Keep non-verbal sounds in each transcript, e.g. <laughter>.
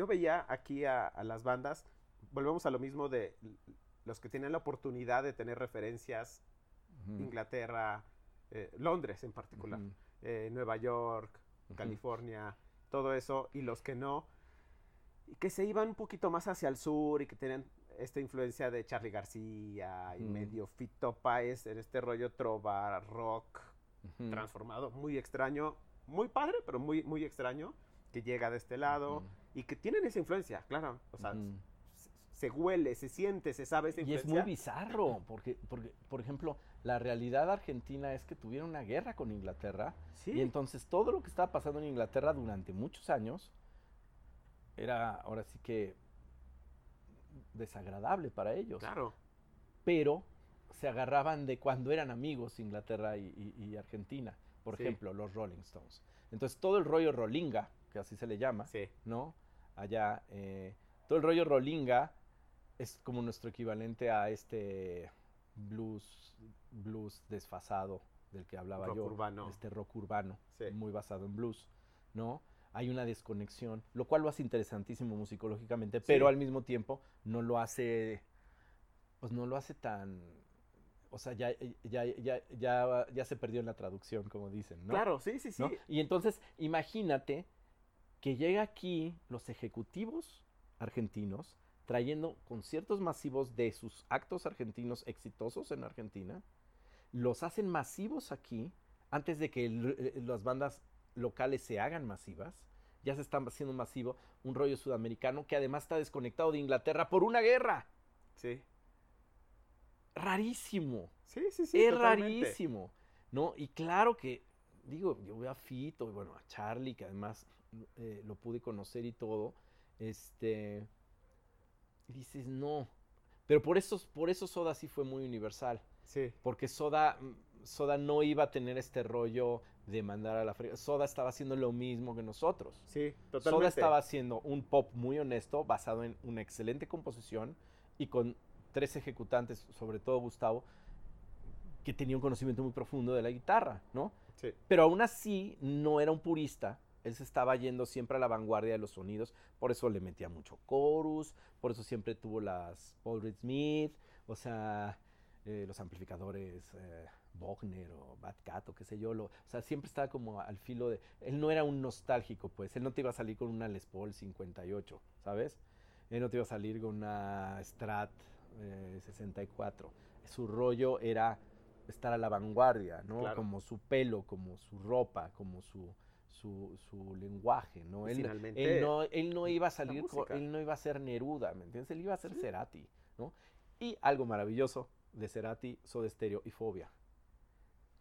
yo veía aquí a, las bandas, volvemos a lo mismo de los que tienen la oportunidad de tener referencias, Inglaterra, eh, Londres en particular, eh, Nueva York, California, todo eso, y los que no, y que se iban un poquito más hacia el sur y que tenían esta influencia de Charlie García y medio Fito Páez en este rollo trova, rock, transformado, muy extraño, muy padre, pero muy, muy extraño, que llega de este lado y que tienen esa influencia, claro, o sea, se, huele, se siente, se sabe esa influencia. Y es muy bizarro, porque, porque, por ejemplo, la realidad argentina es que tuvieron una guerra con Inglaterra, y entonces todo lo que estaba pasando en Inglaterra durante muchos años era ahora sí que desagradable para ellos. Claro. Pero se agarraban de cuando eran amigos Inglaterra y, Argentina. Por ejemplo, los Rolling Stones. Entonces todo el rollo Rollinga, que así se le llama, ¿no? Allá, eh, todo el rollo Rollinga es como nuestro equivalente a este blues, blues desfasado del que hablaba rock yo. Urbano. Este rock urbano, muy basado en blues, ¿no? hay una desconexión, lo cual lo hace interesantísimo musicológicamente, pero al mismo tiempo no lo hace, pues no lo hace tan, o sea, ya, ya, ya, ya, ya se perdió en la traducción, como dicen, ¿no? Claro, sí, sí, sí. Y entonces, imagínate que llega aquí los ejecutivos argentinos trayendo conciertos masivos de sus actos argentinos exitosos en Argentina, los hacen masivos aquí antes de que las bandas locales se hagan masivas. Ya se está haciendo masivo un rollo sudamericano que además está desconectado de Inglaterra por una guerra. Sí. Rarísimo. Sí, sí, sí. Es rarísimo. ¿No? Y claro que, digo, yo veo a Fito y bueno, a Charlie, que además eh, lo pude conocer y todo. Este. Y dices, no. Pero por eso, por eso Soda sí fue muy universal. Sí. Porque Soda, Soda no iba a tener este rollo de mandar a la fregada. Soda estaba haciendo lo mismo que nosotros. Sí, totalmente. Soda estaba haciendo un pop muy honesto, basado en una excelente composición y con tres ejecutantes, sobre todo Gustavo, que tenía un conocimiento muy profundo de la guitarra, ¿no? Sí. Pero aún así no era un purista. Él se estaba yendo siempre a la vanguardia de los sonidos, por eso le metía mucho chorus, por eso siempre tuvo las Paul Reed Smith, o sea, eh, los amplificadores eh, Bogner o Bad Cat o qué sé yo. Lo, o sea, siempre estaba como al filo de... Él no era un nostálgico, pues. Él no te iba a salir con una Les Paul 58, ¿sabes? Él no te iba a salir con una Strat 64. Eh, su rollo era estar a la vanguardia, ¿no? Como su pelo, como su ropa, como su... Su, su, lenguaje, ¿no? Él, él, no, él no iba a salir, él no iba a ser Neruda, ¿me entiendes? Él iba a ser Cerati, ¿no? Y algo maravilloso de Cerati, Soda Stereo y Fobia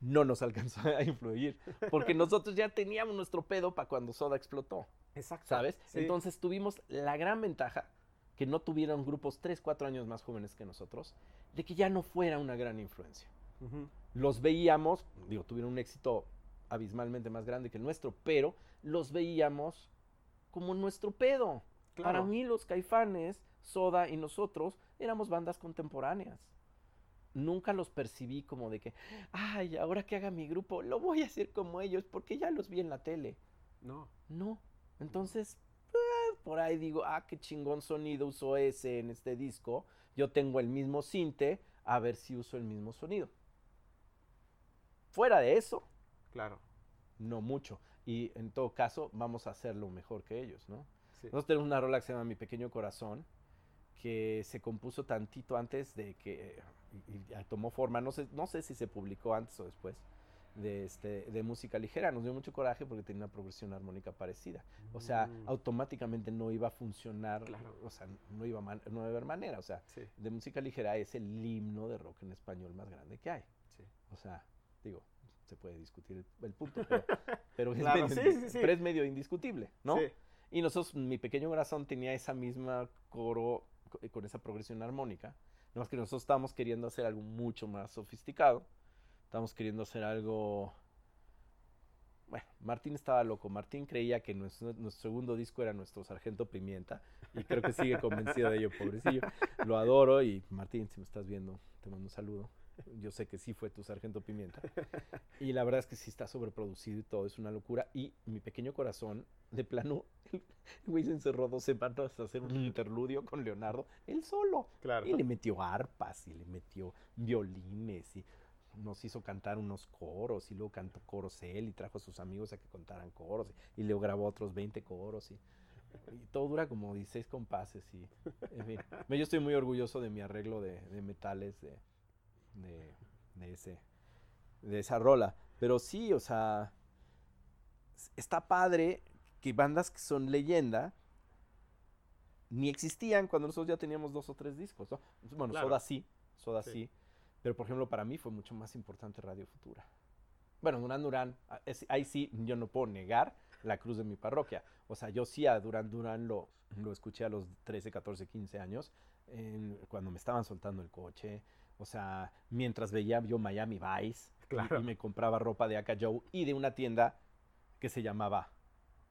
no nos alcanzó a influir, porque <laughs> nosotros ya teníamos nuestro pedo para cuando Soda explotó. Exacto. ¿Sabes? Entonces tuvimos la gran ventaja que no tuvieron grupos 3, 4 años más jóvenes que nosotros, de que ya no fuera una gran influencia. Los veíamos, digo, tuvieron un éxito abismalmente más grande que el nuestro, pero los veíamos como nuestro pedo. Para mí los caifanes, Soda y nosotros éramos bandas contemporáneas nunca los percibí como de que, ay, ahora que haga mi grupo, lo voy a hacer como ellos porque ya los vi en la tele. No. No. Entonces, eh, por ahí digo, ah, qué chingón sonido usó ese en este disco. Yo tengo el mismo cinte, a ver si uso el mismo sonido. Fuera de eso. Claro. No mucho. Y en todo caso, vamos a hacerlo mejor que ellos, ¿no? Nosotros tenemos una rola que se llama Mi Pequeño Corazón, que se compuso tantito antes de que y, tomó forma, no sé, no sé si se publicó antes o después, de, este, de música ligera. Nos dio mucho coraje porque tenía una progresión armónica parecida. O sea, mm. automáticamente no iba a funcionar, o sea, no iba, no iba a haber manera. O sea, de música ligera es el himno de rock en español más grande que hay. O sea, digo, se puede discutir el, punto, pero, <laughs> es medio, pero, es medio, indiscutible, ¿no? Y nosotros, mi pequeño corazón tenía esa misma coro con esa progresión armónica no más que nosotros estábamos queriendo hacer algo mucho más sofisticado. Estábamos queriendo hacer algo... Bueno, Martín estaba loco. Martín creía que nuestro, segundo disco era nuestro Sargento Pimienta. Y creo que sigue convencido de ello, pobrecillo. Lo adoro y Martín, si me estás viendo, te mando un saludo. <laughs> Yo sé que sí fue tu Sargento Pimienta. Y la verdad es que sí está sobreproducido y todo, es una locura. Y mi pequeño corazón, de plano, el güey se encerró dos semanas a hacer un interludio con Leonardo, él solo. Claro. Y le metió arpas y le metió violines y nos hizo cantar unos coros y luego cantó coros él y trajo a sus amigos a que contaran coros y, luego grabó otros 20 coros y, todo dura como 16 compases y en fin. Yo estoy muy orgulloso de mi arreglo de, metales de, de, ese, de esa rola. Pero sí, o sea, está padre que bandas que son leyenda ni existían cuando nosotros ya teníamos dos o tres discos, ¿no? Bueno, Soda sí, Soda sí. Pero, por ejemplo, para mí fue mucho más importante Radio Futura. Bueno, Durán Durán, ahí sí yo no puedo negar la cruz de mi parroquia. O sea, yo sí a Durán Durán lo, lo escuché a los 13, 14, 15 años, cuando me estaban soltando el coche. O sea, mientras veía yo Miami Vice y, me compraba ropa de Aka Joe y de una tienda que se llamaba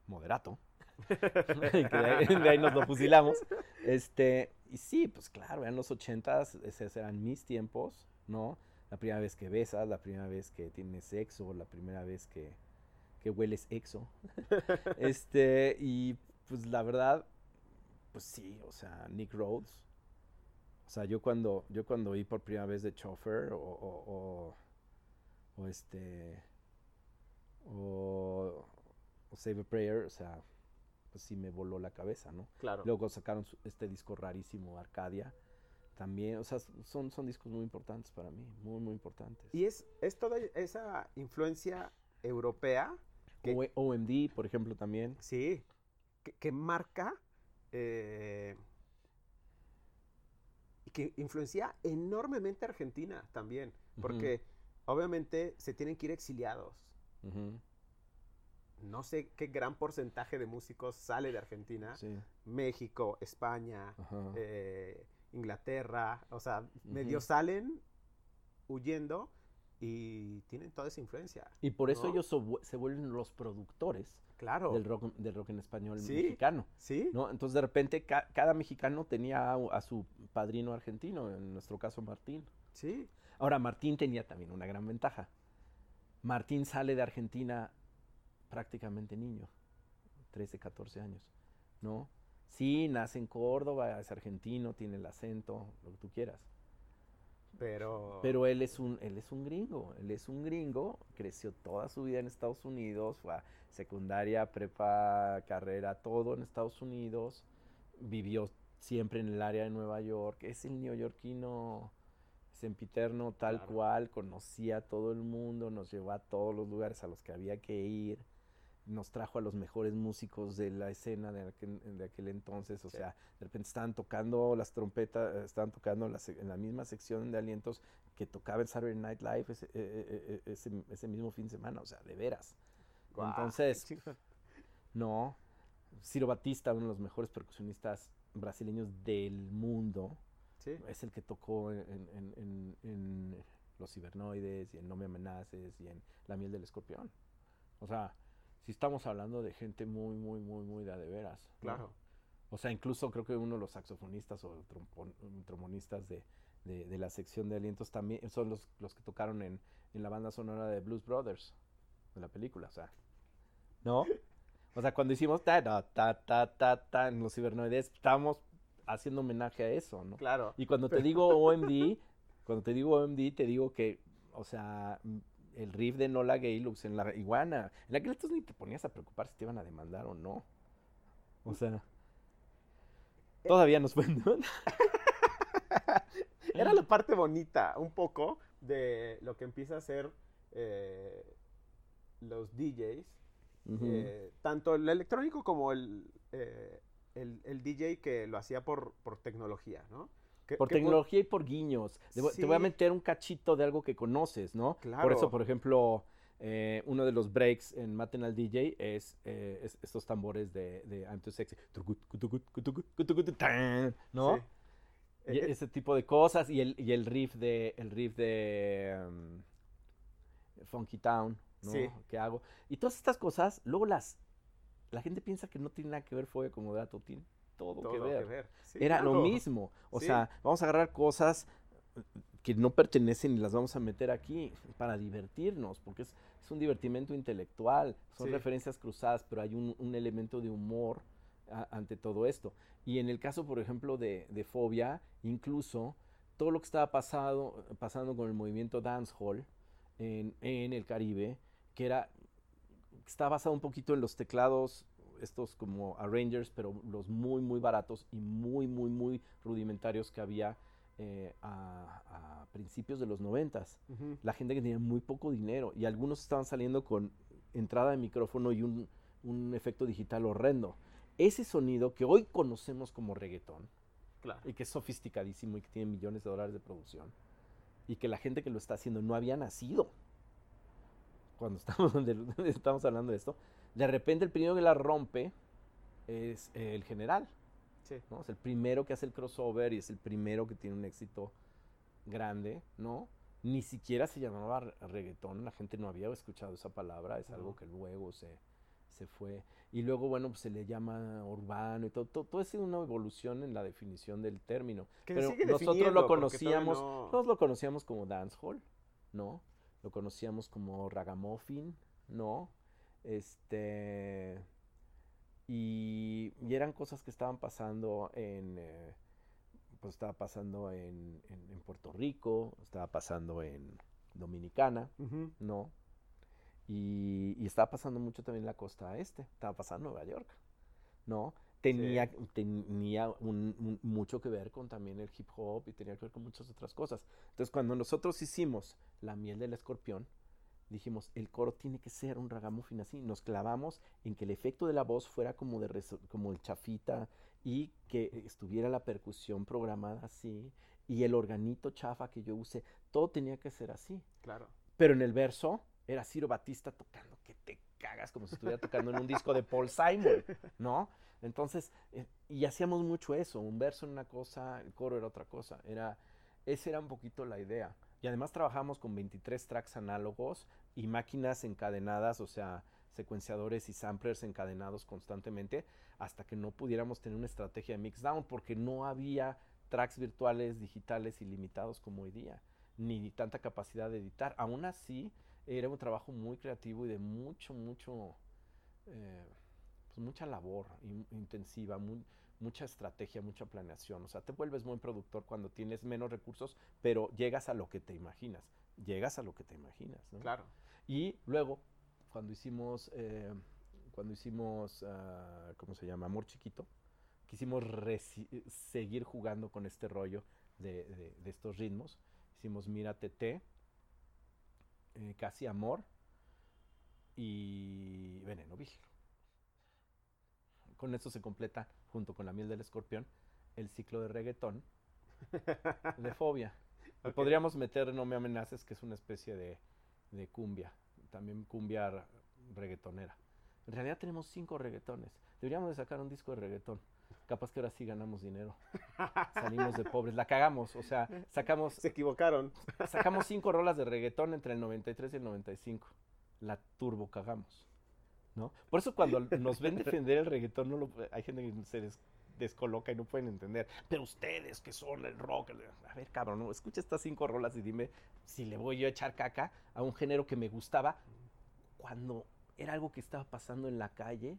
Moderato. <laughs> de, ahí, nos lo fusilamos. Este, y sí, pues claro, eran los ochentas, esos eran mis tiempos. ¿no? La primera vez que besas, la primera vez que tienes sexo, la primera vez que, que hueles exo. <laughs> este, y pues la verdad, pues sí, o sea, Nick Rhodes. O sea, yo cuando, yo cuando oí por primera vez de Chauffeur o, o, o, este, o, Save a Prayer, o sea, pues sí me voló la cabeza, ¿no? Claro. Luego sacaron este disco rarísimo, Arcadia también, o sea, son, son discos muy importantes para mí, muy, muy importantes. Y es, es toda esa influencia europea. Que, OMD, por ejemplo, también. Sí, que, marca eh, que influencia enormemente a Argentina también, porque obviamente se tienen que ir exiliados. No sé qué gran porcentaje de músicos sale de Argentina. México, España, eh, Inglaterra, o sea, medio salen huyendo y tienen toda esa influencia. Y por eso ellos se vuelven los productores claro. del, rock, del rock en español mexicano. Sí. ¿no? Entonces de repente cada mexicano tenía a, su padrino argentino, en nuestro caso Martín. Sí. Ahora Martín tenía también una gran ventaja. Martín sale de Argentina prácticamente niño, 13, 14 años, ¿no? Sí, nace en Córdoba, es argentino, tiene el acento, lo que tú quieras. Pero... Pero él es un, él es un gringo, él es un gringo, creció toda su vida en Estados Unidos, fue a secundaria, prepa, carrera, todo en Estados Unidos, vivió siempre en el área de Nueva York, es el neoyorquino sempiterno tal cual, conocía a todo el mundo, nos llevó a todos los lugares a los que había que ir nos trajo a los mejores músicos de la escena de aquel, entonces, o sea, de repente estaban tocando las trompetas, estaban tocando en la misma sección de alientos que tocaba el Saturday Night Live ese, e, e, e, ese, mismo fin de semana, o sea, de veras. entonces, no, Ciro Batista, uno de los mejores percusionistas brasileños del mundo, es el que tocó en, en Los Cibernoides y en No Me Amenaces y en La Miel del Escorpión. O sea, si estamos hablando de gente muy, muy, muy, muy de, de veras. Claro. O sea, incluso creo que uno de los saxofonistas o trombonistas de, de, la sección de alientos también son los, los que tocaron en, en, la banda sonora de Blues Brothers, de la película, o sea. ¿No? O sea, cuando hicimos ta, ta, ta, ta, ta, ta en los cibernoides, estábamos haciendo homenaje a eso, ¿no? Claro. Y cuando te digo OMD, cuando te digo OMD, te digo que, o sea, el riff de Nola Gaylux en la iguana. En aquel entonces ni te ponías a preocupar si te iban a demandar o no. O sea, todavía nos fue. <laughs> Era la parte bonita, un poco, de lo que empieza a ser eh, los DJs. Eh, tanto el electrónico como el, eh, el, el, DJ que lo hacía por, por tecnología, ¿no? Por tecnología y por guiños. Te voy a meter un cachito de algo que conoces, ¿no? Por eso, por ejemplo, eh, uno de los breaks en Maten al DJ es, eh, estos tambores de, de I'm Too Sexy. ¿No? Y ese tipo de cosas. Y el, y el riff de. El riff de. Um, Funky Town, ¿no? Que hago. Y todas estas cosas, luego las. La gente piensa que no tiene nada que ver fue como de todo, que ver. Era lo mismo. O sea, vamos a agarrar cosas que no pertenecen y las vamos a meter aquí para divertirnos, porque es, un divertimento intelectual, son referencias cruzadas, pero hay un, elemento de humor ante todo esto. Y en el caso, por ejemplo, de, Fobia, incluso todo lo que estaba pasado, pasando con el movimiento dancehall en, en el Caribe, que era está basado un poquito en los teclados estos como Arrangers, pero los muy, muy baratos y muy, muy, muy rudimentarios que había eh, a, principios de los noventas. La gente que tenía muy poco dinero y algunos estaban saliendo con entrada de micrófono y un, efecto digital horrendo. Ese sonido que hoy conocemos como reggaetón y que es sofisticadísimo y que tiene millones de dólares de producción y que la gente que lo está haciendo no había nacido cuando estamos, <laughs> estamos hablando de esto, de repente el primero que la rompe es el general. ¿no? Es el primero que hace el crossover y es el primero que tiene un éxito grande, ¿no? Ni siquiera se llamaba reggaetón, la gente no había escuchado esa palabra, es algo que luego se, se fue. Y luego, bueno, pues se le llama urbano y todo. Todo, es una evolución en la definición del término. Pero nosotros lo conocíamos, nosotros lo conocíamos como dancehall, ¿no? Lo conocíamos como ragamuffin, ¿no? Este. Y, eran cosas que estaban pasando en. Eh, pues estaba pasando en, Puerto Rico, estaba pasando en Dominicana, ¿no? Y, estaba pasando mucho también en la costa este, estaba pasando en Nueva York, ¿no? Tenía, tenía mucho que ver con también el hip hop y tenía que ver con muchas otras cosas. Entonces, cuando nosotros hicimos La miel del escorpión, dijimos, el coro tiene que ser un ragamuffin así. Nos clavamos en que el efecto de la voz fuera como, de como el chafita y que estuviera la percusión programada así y el organito chafa que yo use, todo tenía que ser así. Claro. Pero en el verso era Ciro Batista tocando que te cagas como si estuviera tocando en un disco de Paul Simon, ¿no? Entonces, eh, y hacíamos mucho eso, un verso en una cosa, el coro era otra cosa, era, esa era un poquito la idea. Y además trabajamos con 23 tracks análogos y máquinas encadenadas, o sea, secuenciadores y samplers encadenados constantemente hasta que no pudiéramos tener una estrategia de mixdown porque no había tracks virtuales digitales ilimitados como hoy día, ni tanta capacidad de editar. Aún así, era un trabajo muy creativo y de mucho, mucho, eh, pues mucha labor intensiva, mucha estrategia, mucha planeación. O sea, te vuelves muy productor cuando tienes menos recursos, pero llegas a lo que te imaginas. Llegas a lo que te imaginas, ¿no? Claro. Y luego, cuando hicimos, eh, cuando hicimos, uh, ¿cómo se llama? Amor Chiquito, quisimos seguir jugando con este rollo de, estos ritmos. Hicimos Mira TT, eh, Casi Amor y Veneno Vigil. Con esto se completa junto con la miel del escorpión, el ciclo de reggaetón de fobia. <laughs> Podríamos meter No me amenaces, que es una especie de, de cumbia, también cumbia reggaetonera. En realidad tenemos cinco reggaetones. Deberíamos de sacar un disco de reggaetón. Capaz que ahora sí ganamos dinero. Salimos de pobres. La cagamos. O sea, sacamos. Se equivocaron. Sacamos cinco rolas de reggaetón entre el 93 y el 95. La turbo cagamos. Por eso cuando <laughs> nos ven defender el reggaetón, no lo, hay gente que se descoloca y no pueden entender. Pero ustedes que son el rock, a ver, cabrón, ¿no? escucha estas cinco rolas y dime si le voy yo a echar caca a un género que me gustaba cuando era algo que estaba pasando en la calle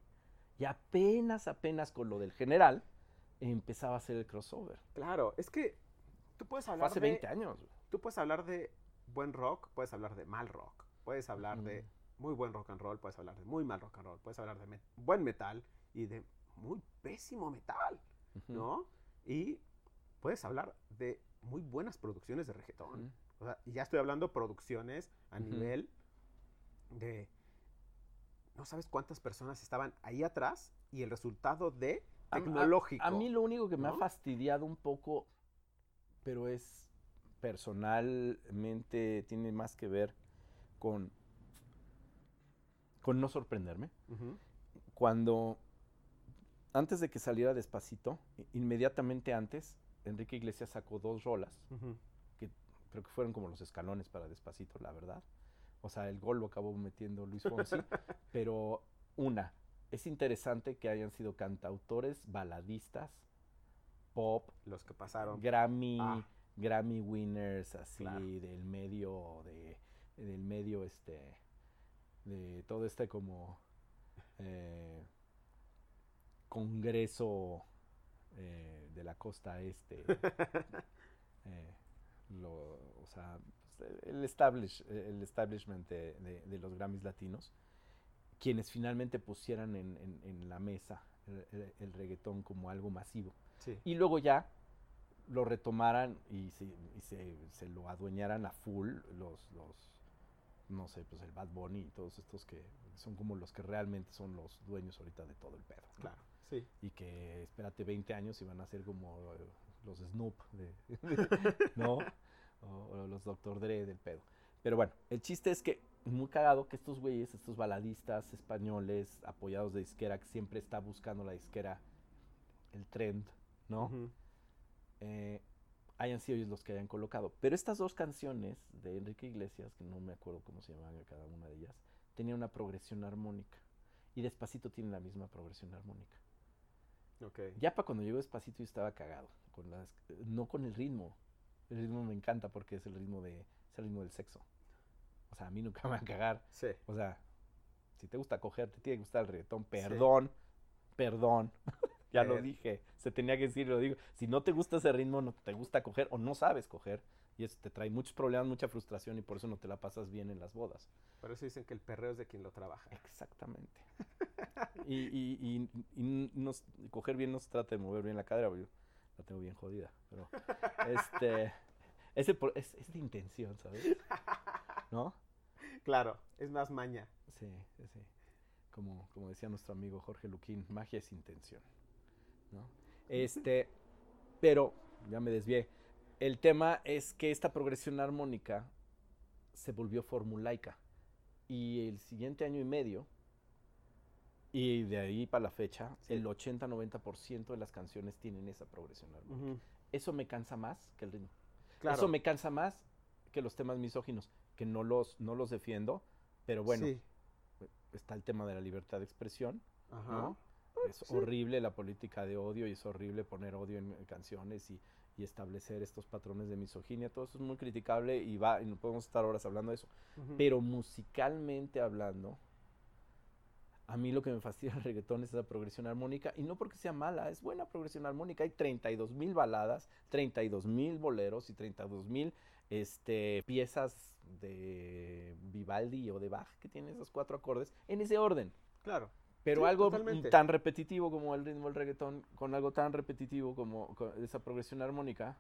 y apenas, apenas con lo del general empezaba a hacer el crossover. Claro, es que tú puedes hablar hace 20 años. Tú puedes hablar de buen rock, puedes hablar de mal rock, puedes hablar de muy buen rock and roll, puedes hablar de muy mal rock and roll, puedes hablar de buen metal y de muy pésimo metal, ¿no? Y puedes hablar de muy buenas producciones de reggaetón. O sea, y ya estoy hablando producciones a nivel de... No sabes cuántas personas estaban ahí atrás y el resultado de tecnológico. A, mí lo único que me ha fastidiado un poco, pero es personalmente, tiene más que ver con con no sorprenderme. Cuando, antes de que saliera despacito, inmediatamente antes, Enrique Iglesias sacó dos rolas, que creo que fueron como los escalones para despacito, la verdad. O sea, el gol lo acabó metiendo Luis Fonsi, <laughs> pero una, es interesante que hayan sido cantautores, baladistas, pop, los que pasaron, Grammy, ah. Grammy winners así del medio de del medio este de todo este como eh, congreso eh, de la costa este. <laughs> Eh, o sea el, establish, el establishment de, los Grammys latinos quienes finalmente pusieran en, la mesa el, reggaetón como algo masivo. Y luego ya lo retomaran y, se, y se, se, lo adueñaran a full los, los no sé, pues el Bad Bunny y todos estos que son como los que realmente son los dueños ahorita de todo el pedo. Claro, sí. Y que espérate 20 años y van a ser como eh, los Snoop, de, <laughs> ¿no? O, los Dr. Dre del pedo. Pero bueno, el chiste es que muy cagado que estos güeyes, estos baladistas españoles apoyados de disquera, que siempre está buscando la disquera el trend, ¿no? eh, hayan sido ellos los que hayan colocado. Pero estas dos canciones de Enrique Iglesias, que no me acuerdo cómo se llamaban cada una de ellas, tenían una progresión armónica. Y Despacito tiene la misma progresión armónica. Okay. Ya para cuando llegó Despacito yo estaba cagado. Con las, no con el ritmo. El ritmo me encanta porque es el ritmo, de, es el ritmo del sexo. O sea, a mí nunca me va a cagar. Sí. O sea, si te gusta coger, te tiene que gustar el reggaetón. Perdón, perdón. <laughs> Ya lo dije, se tenía que decir, lo digo. Si no te gusta ese ritmo, no te gusta coger o no sabes coger, y eso te trae muchos problemas, mucha frustración y por eso no te la pasas bien en las bodas. Por eso dicen que el perreo es de quien lo trabaja. Exactamente. y, y, y, coger bien no se trata de mover bien la cadera, yo la tengo bien jodida. Pero, este, ese es, es de intención, ¿sabes? ¿No? Claro, es más maña. Sí, sí. Como, como decía nuestro amigo Jorge Luquín, magia es intención. Este, <laughs> pero, ya me desvié. El tema es que esta progresión armónica se volvió formulaica. Y el siguiente año y medio, y de ahí para la fecha, el 80-90% de las canciones tienen esa progresión armónica. Eso me cansa más que el ritmo. Eso me cansa más que los temas misóginos, que no los, no los defiendo, pero bueno, está el tema de la libertad de expresión, ¿no? Es horrible la política de odio y es horrible poner odio en, canciones y, establecer estos patrones de misoginia. Todo eso es muy criticable y va, y no podemos estar horas hablando de eso. Pero musicalmente hablando, a mí lo que me fastidia el reggaetón es esa progresión armónica y no porque sea mala, es buena progresión armónica. Hay 32 mil baladas, 32 mil boleros y 32 mil este, piezas de Vivaldi o de Bach que tienen esos cuatro acordes en ese orden. Claro. Pero algo tan repetitivo como el ritmo del reggaetón, con algo tan repetitivo como esa progresión armónica,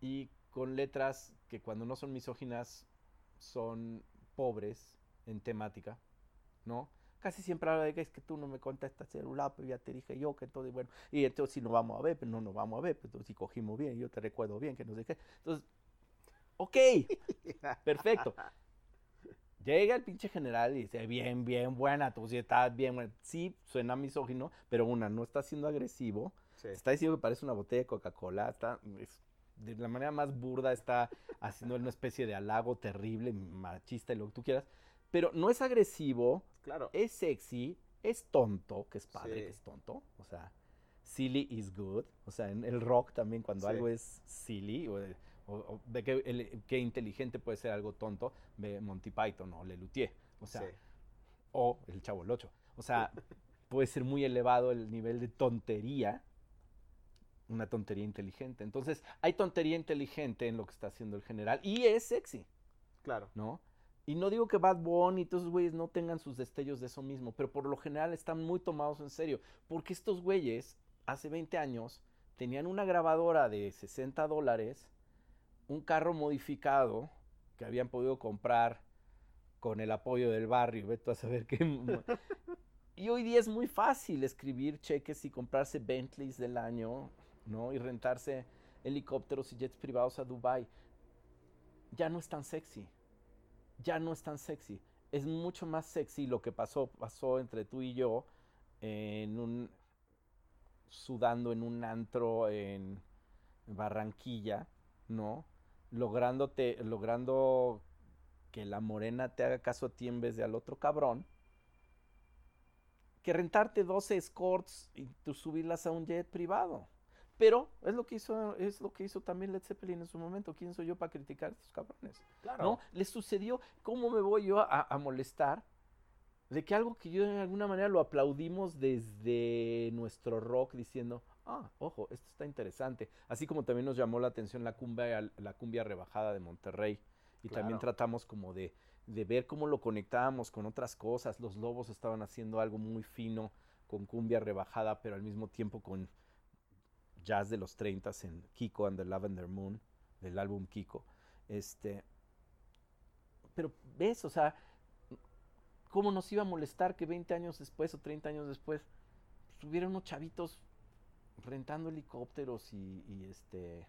y con letras que cuando no son misóginas son pobres en temática, ¿no? Casi siempre habla de que es que tú no me contestas celular, pero ya te dije yo que todo, bueno, y entonces si nos vamos a ver, pero pues no nos vamos a ver, pero pues si cogimos bien, yo te recuerdo bien, que no sé qué. Entonces, ok, <laughs> perfecto. Llega el pinche general y dice, bien, bien buena, tú sí estás bien buena. Sí, suena misógino, pero una, no está siendo agresivo. Está diciendo que parece una botella de Coca-Cola. Está, de la manera más burda está haciendo una especie de halago terrible, machista y lo que tú quieras. Pero no es agresivo, claro. es sexy, es tonto, que es padre, que es tonto. O sea, silly is good. O sea, en el rock también cuando algo es silly, o o, de qué, inteligente puede ser algo tonto, ve Monty Python o Lelutier. O sea, o el Chavo el Ocho. O sea, <laughs> puede ser muy elevado el nivel de tontería, una tontería inteligente. Entonces, hay tontería inteligente en lo que está haciendo el general y es sexy. Claro. ¿No? Y no digo que Bad Bunny y todos esos güeyes no tengan sus destellos de eso mismo, pero por lo general están muy tomados en serio. Porque estos güeyes, hace 20 años, tenían una grabadora de 60 dólares un carro modificado que habían podido comprar con el apoyo del barrio, a saber qué. y hoy día es muy fácil escribir cheques y comprarse Bentleys del año, ¿no? Y rentarse helicópteros y jets privados a Dubai. Ya no es tan sexy. Ya no es tan sexy. Es mucho más sexy lo que pasó, pasó entre tú y yo en un sudando en un antro en Barranquilla, ¿no? Lográndote, logrando que la morena te haga caso a ti en vez de al otro cabrón, que rentarte 12 escorts y tú subirlas a un jet privado. Pero es lo que hizo, es lo que hizo también Led Zeppelin en su momento. ¿Quién soy yo para criticar a estos cabrones? Claro. ¿No? Les sucedió, ¿cómo me voy yo a, molestar? De que algo que yo de alguna manera lo aplaudimos desde nuestro rock diciendo, ah, ojo, esto está interesante. Así como también nos llamó la atención la cumbia, la cumbia rebajada de Monterrey. Y también tratamos como de, de ver cómo lo conectábamos con otras cosas. Los lobos estaban haciendo algo muy fino con cumbia rebajada, pero al mismo tiempo con jazz de los 30 en Kiko and the Lavender Moon, del álbum Kiko. Este, pero ves, o sea, ¿cómo nos iba a molestar que 20 años después o 30 años después pues, unos chavitos rentando helicópteros y, y, este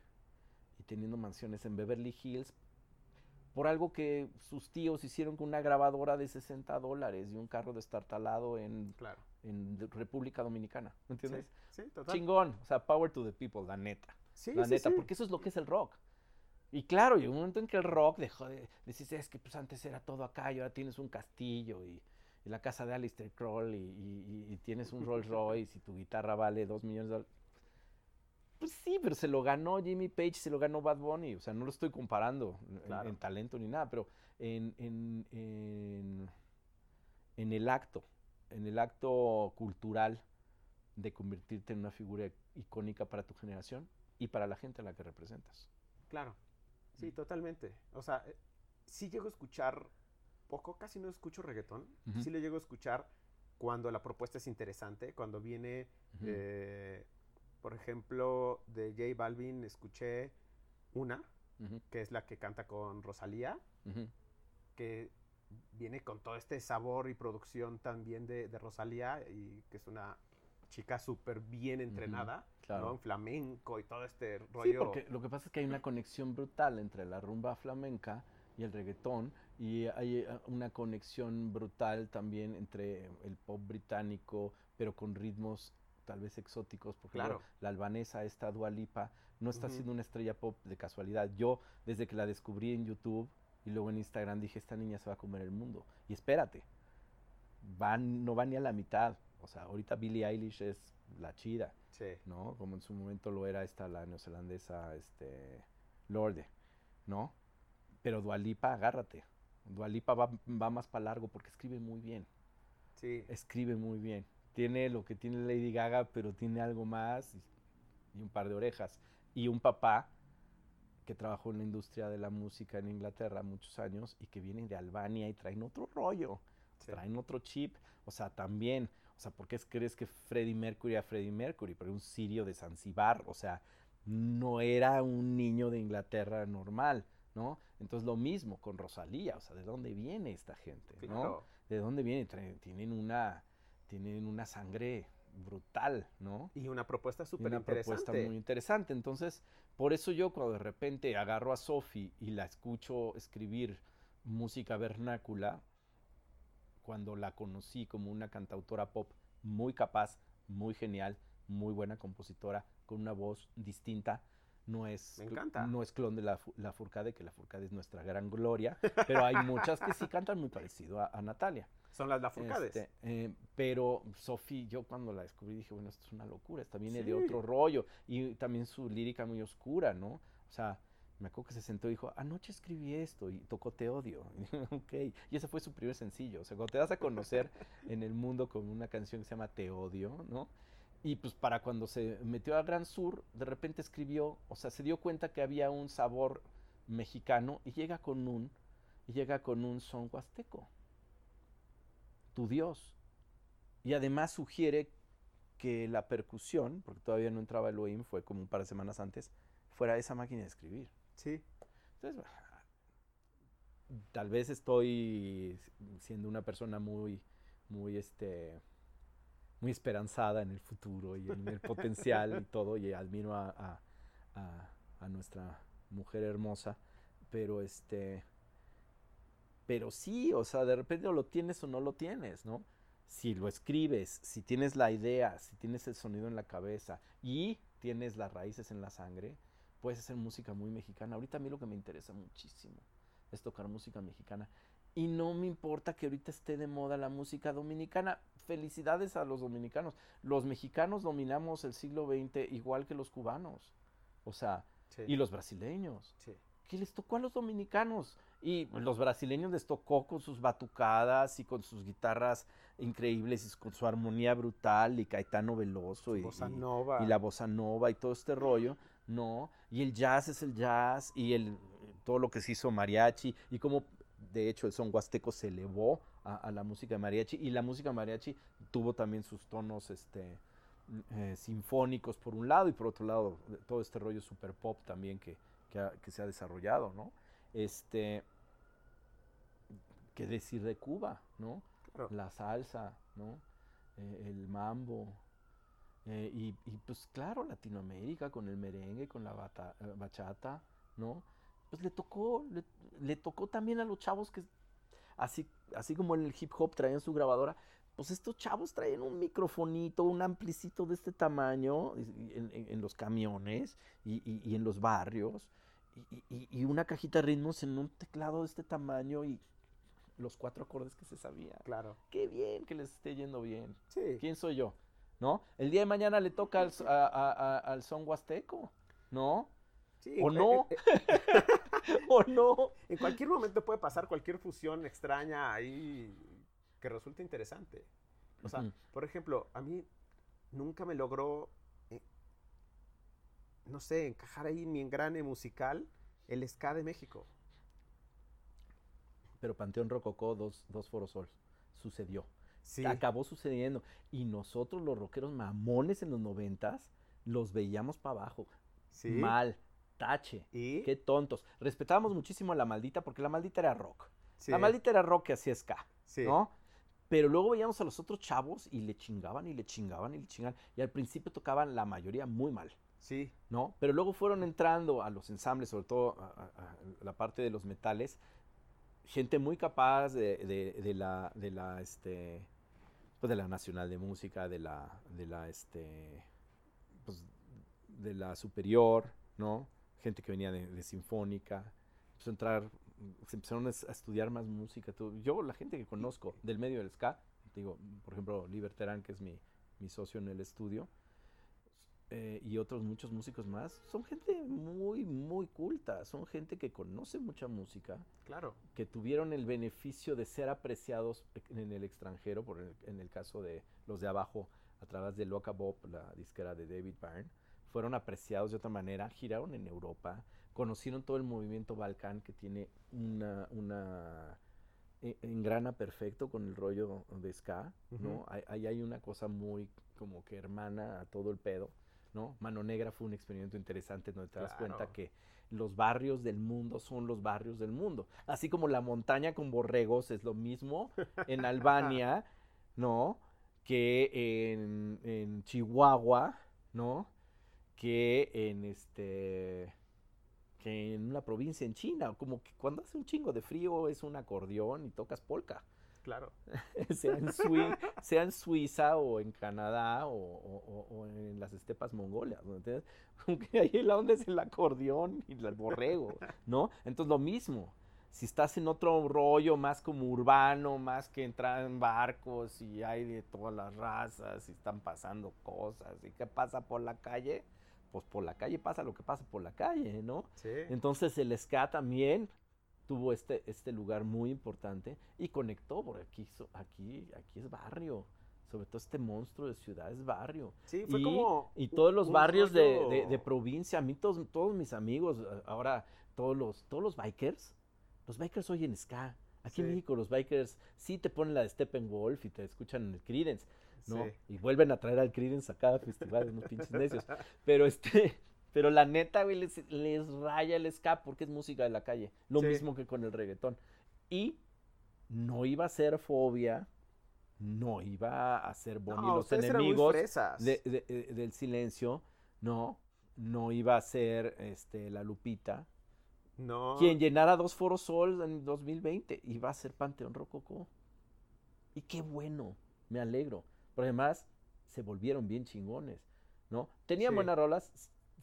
y teniendo mansiones en Beverly Hills por algo que sus tíos hicieron con una grabadora de 60 dólares y un carro destartalado en, en República Dominicana. ¿Me entiendes? Sí, total. Chingón. O sea, power to the people, la neta. Sí, la neta, porque eso es lo que es el rock. Y claro, llegó un momento en que el rock dejó de decir, es que pues antes era todo acá y ahora tienes un castillo y, la casa de Alistair Kroll y, y, tienes un Rolls Royce y tu guitarra vale dos millones de dólares. Pues sí, pero se lo ganó Jimmy Page, se lo ganó Bad Bunny. O sea, no lo estoy comparando en, talento ni nada, pero en, en, en, el acto, en el acto cultural de convertirte en una figura icónica para tu generación y para la gente a la que representas. Claro, sí, mm. totalmente. O sea, eh, sí llego a escuchar poco, casi no escucho reggaetón. Sí le llego a escuchar cuando la propuesta es interesante, cuando viene por ejemplo, de J Balvin escuché una, que es la que canta con Rosalía, que viene con todo este sabor y producción también de, Rosalía, y que es una chica súper bien entrenada, ¿no? En flamenco y todo este rollo. Sí, porque lo que pasa es que hay una conexión brutal entre la rumba flamenca y el reggaetón, y hay eh, una conexión brutal también entre el pop británico, pero con ritmos tal vez exóticos, porque claro. la albanesa, esta Dualipa, no está siendo una estrella pop de casualidad. Yo, desde que la descubrí en YouTube y luego en Instagram, dije, esta niña se va a comer el mundo. Y espérate, van, no va ni a la mitad. O sea, ahorita Billie Eilish es la chida, ¿no? Como en su momento lo era esta, la neozelandesa, este, Lorde, ¿no? Pero Dualipa, agárrate. Dualipa va, va más para largo porque escribe muy bien. Sí. Escribe muy bien tiene lo que tiene Lady Gaga, pero tiene algo más y, un par de orejas. Y un papá que trabajó en la industria de la música en Inglaterra muchos años y que viene de Albania y traen otro rollo, traen otro chip. O sea, también, o sea, ¿por qué crees que Freddie Mercury era Freddie Mercury? Porque un sirio de Zanzibar, o sea, no era un niño de Inglaterra normal, ¿no? Entonces lo mismo con Rosalía, o sea, ¿de dónde viene esta gente? ¿no? ¿De dónde viene? Tienen una tienen una sangre brutal, ¿no? Y una propuesta súper interesante. Una propuesta muy interesante. Entonces, por eso yo cuando de repente agarro a Sophie y la escucho escribir música vernácula, cuando la conocí como una cantautora pop muy capaz, muy genial, muy buena compositora, con una voz distinta, no es, no es clon de la, la Furcade, que la Furcade es nuestra gran gloria, pero hay muchas que sí cantan muy parecido a Natalia. Son las Lafourcades. Este, eh, pero Sophie, yo cuando la descubrí dije, bueno, esto es una locura, esta viene de otro rollo. Y también su lírica muy oscura, ¿no? O sea, me acuerdo que se sentó y dijo, anoche escribí esto y tocó Te Odio. <laughs> ok, y ese fue su primer sencillo. O sea, cuando te das a conocer <laughs> en el mundo con una canción que se llama Te Odio, ¿no? Y pues para cuando se metió a Gran Sur, de repente escribió, o sea, se dio cuenta que había un sabor mexicano y llega con un, y llega con un son huasteco tu Dios. Y además sugiere que la percusión, porque todavía no entraba el OIM, fue como un par de semanas antes, fuera esa máquina de escribir. Sí. Entonces, tal vez estoy siendo una persona muy, muy, este, muy esperanzada en el futuro y en el potencial y todo, y admiro a, a, a nuestra mujer hermosa, pero este, pero sí, o sea, de repente lo tienes o no lo tienes, ¿no? Si lo escribes, si tienes la idea, si tienes el sonido en la cabeza y tienes las raíces en la sangre, puedes hacer música muy mexicana. Ahorita a mí lo que me interesa muchísimo es tocar música mexicana Y no me importa que ahorita esté de moda la música dominicana. Felicidades a los dominicanos. Los mexicanos dominamos el siglo XX igual que los cubanos. O sea, y los brasileños. ¿Qué les tocó a los dominicanos? Y los brasileños les tocó con sus batucadas y con sus guitarras increíbles y con su armonía brutal y Caetano Veloso y, y, la bossa nova y todo este rollo, ¿no? Y el jazz es el jazz y el, todo lo que se hizo mariachi y como de hecho el son huasteco se elevó a, la música de mariachi y la música mariachi tuvo también sus tonos este, eh, sinfónicos por un lado y por otro lado todo este rollo super pop también que, que se ha desarrollado, ¿no? Este, ¿qué decir de Cuba, no? La salsa, ¿no? Eh, el mambo. Eh, y, pues claro, Latinoamérica con el merengue, con la eh, bachata, ¿no? Pues le tocó, le, tocó también a los chavos que, así, así como en el hip hop traían su grabadora, pues estos chavos traen un microfonito, un amplicito de este tamaño en, los camiones y, en los barrios y, una cajita de ritmos en un teclado de este tamaño y los cuatro acordes que se sabía. Claro. Qué bien que les esté yendo bien. Sí. ¿Quién soy yo? ¿No? El día de mañana le toca al, al son huasteco, ¿no? Sí, ¿O no? Eh, eh. <laughs> ¿O no? En cualquier momento puede pasar cualquier fusión extraña ahí que resulte interesante. O sea, por ejemplo, a mí nunca me logró no sé, encajar ahí mi engrane musical, el ska de México. Pero Panteón Rococó, dos, dos Forosol, sucedió. Sí. Acabó sucediendo. Y nosotros, los rockeros mamones en los noventas, los veíamos para abajo. Sí. Mal, tache. ¿Y? Qué tontos. Respetábamos muchísimo a la maldita porque la maldita era rock. La maldita era rock que hacía ska. Sí. ¿No? Pero luego veíamos a los otros chavos y le chingaban y le chingaban y le chingaban. Y al principio tocaban la mayoría muy mal. Sí. ¿No? Pero luego fueron entrando a los ensambles, sobre todo a, la parte de los metales, gente muy capaz de, de, la, de la, este, pues de la Nacional de Música, de la, de la, este, pues de la superior, ¿no? Gente que venía de, Sinfónica, empezó a entrar, se empezaron a estudiar más música. Todo. Yo, la gente que conozco del medio del ska, digo, por ejemplo, Liberterán, que es mi, mi socio en el estudio, eh, y otros muchos músicos más, son gente muy, muy culta, son gente que conoce mucha música. Claro. Que tuvieron el beneficio de ser apreciados en el extranjero, por en el caso de los de abajo, a través de Loca Bob, la disquera de David Byrne, fueron apreciados de otra manera, giraron en Europa, conocieron todo el movimiento Balcán que tiene una, una e, engrana perfecto con el rollo de ska, ¿no? Ahí hay una cosa muy como que hermana a todo el pedo. ¿no? Mano Negra fue un experimento interesante donde te das cuenta que los barrios del mundo son los barrios del mundo. Así como la montaña con borregos es lo mismo en Albania, <laughs> ¿no? Que en, Chihuahua, ¿no? Que en este que en una provincia en China, como que cuando hace un chingo de frío es un acordeón y tocas polka. Claro. <laughs> sea, en Suiza o en Canadá o, en las estepas mongolias. Entonces, <laughs> aunque ahí la onda es el acordeón y el borrego, ¿no? Entonces, lo mismo. Si estás en otro rollo más como urbano, más que entrar en barcos y hay de todas las razas y están pasando cosas y qué pasa por la calle, pues por la calle pasa lo que pasa por la calle, ¿no? Sí. Entonces el ska también tuvo este, este lugar muy importante y conectó, porque aquí, aquí, aquí es barrio. Sobre todo este monstruo de ciudad es barrio. Sí, fue y, como. Y todos los barrios de, provincia, a mí todos, todos mis amigos, ahora todos los, todos los bikers, los bikers oyen ska. Aquí en México los bikers sí te ponen la de Steppenwolf y te escuchan en el Creedence, ¿no? Y vuelven a traer al Creedence a cada festival, unos pinches necios. <laughs> Pero este, pero la neta, güey, les, raya el ska porque es música de la calle. Lo mismo que con el reggaetón. Y no iba a ser fobia, no iba a ser Bonnie los enemigos del silencio, no, no iba a ser este, la Lupita. No. Quien llenara dos foros sol en 2020 iba a ser Panteón Rococó. Y qué bueno, me alegro. Pero además se volvieron bien chingones, ¿no? Tenían buenas rolas,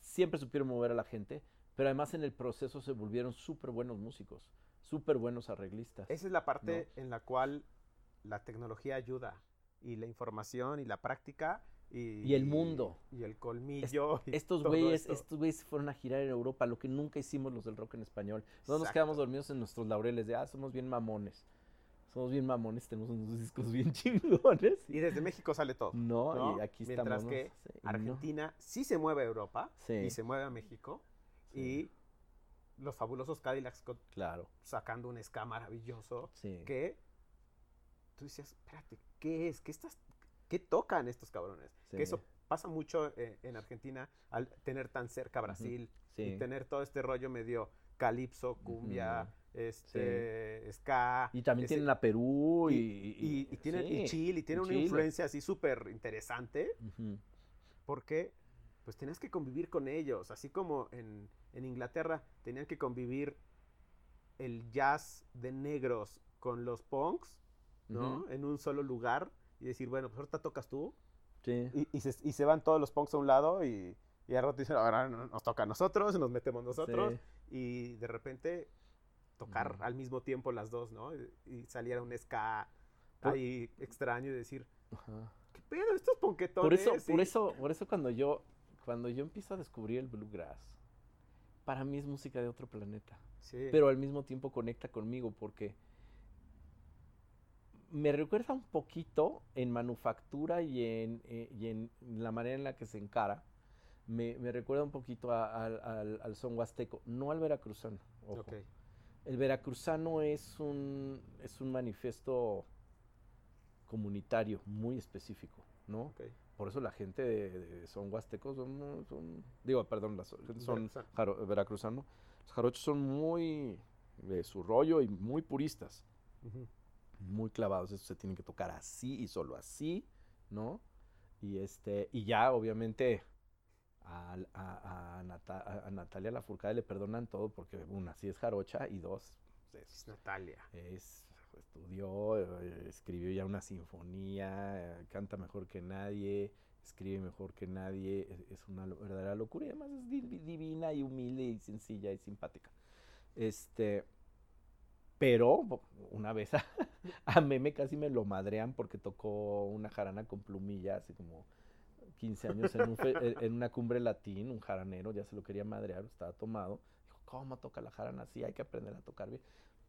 siempre supieron mover a la gente, pero además en el proceso se volvieron súper buenos músicos, súper buenos arreglistas. Esa es la parte en la cual la tecnología ayuda y la información y la práctica y, el mundo. Y el colmillo. estos güeyes, estos güeyes fueron a girar en Europa, lo que nunca hicimos los del rock en español. No nos quedamos dormidos en nuestros laureles de, ah, somos bien mamones. Somos bien mamones, tenemos unos discos bien <laughs> chingones. Y desde México sale todo. No, y aquí Mientras estamos. Mientras que Argentina sí se mueve a Europa y se mueve a México. Y los fabulosos Cadillacs claro. sacando un ska maravilloso que tú decías, espérate, ¿qué es? ¿Qué estás qué tocan estos cabrones? Que eso pasa mucho eh, en Argentina al tener tan cerca Brasil y tener todo este rollo medio calipso, cumbia, este, ska. Y también tienen a Perú y, y, tienen Chile y tienen una influencia así súper interesante. Porque pues tenías que convivir con ellos, así como en, en Inglaterra tenían que convivir el jazz de negros con los punks, ¿no? En un solo lugar y decir, bueno, pues ahorita tocas tú. Sí. Y, se, y se van todos los punks a un lado y, y al rato dicen, ahora nos toca a nosotros, nos metemos nosotros. Y de repente tocar al mismo tiempo las dos, ¿no? Y, saliera un ska ahí extraño y decir, ¿qué pedo estos ponquetones? Por eso, por eso, por eso cuando yo, cuando yo empiezo a descubrir el bluegrass, para mí es música de otro planeta. Sí. Pero al mismo tiempo conecta conmigo porque me recuerda un poquito en manufactura y en, eh, y en la manera en la que se encara. Me, me recuerda un poquito al, al, son huasteco, no al veracruzano. El veracruzano es un, es un manifiesto comunitario muy específico, ¿no? Por eso la gente de, son huastecos son, son, digo, perdón, las, son veracruzano. Los jarochos son muy de su rollo y muy puristas muy clavados, eso se tiene que tocar así y solo así, ¿no? Y este, y ya obviamente a, a, a, Natalia Lafourcade le perdonan todo porque una, sí es jarocha y dos, pues, es, Natalia. Es, estudió, eh, escribió ya una sinfonía, canta mejor que nadie, escribe mejor que nadie, es, una verdadera locura y además es divina y humilde y sencilla y simpática. Este, pero una vez <laughs> a, Meme casi me lo madrean porque tocó una jarana con plumilla hace como 15 años en, en, una cumbre latín, un jaranero, ya se lo quería madrear, estaba tomado. Dijo, ¿cómo toca la jarana así? Hay que aprender a tocar bien.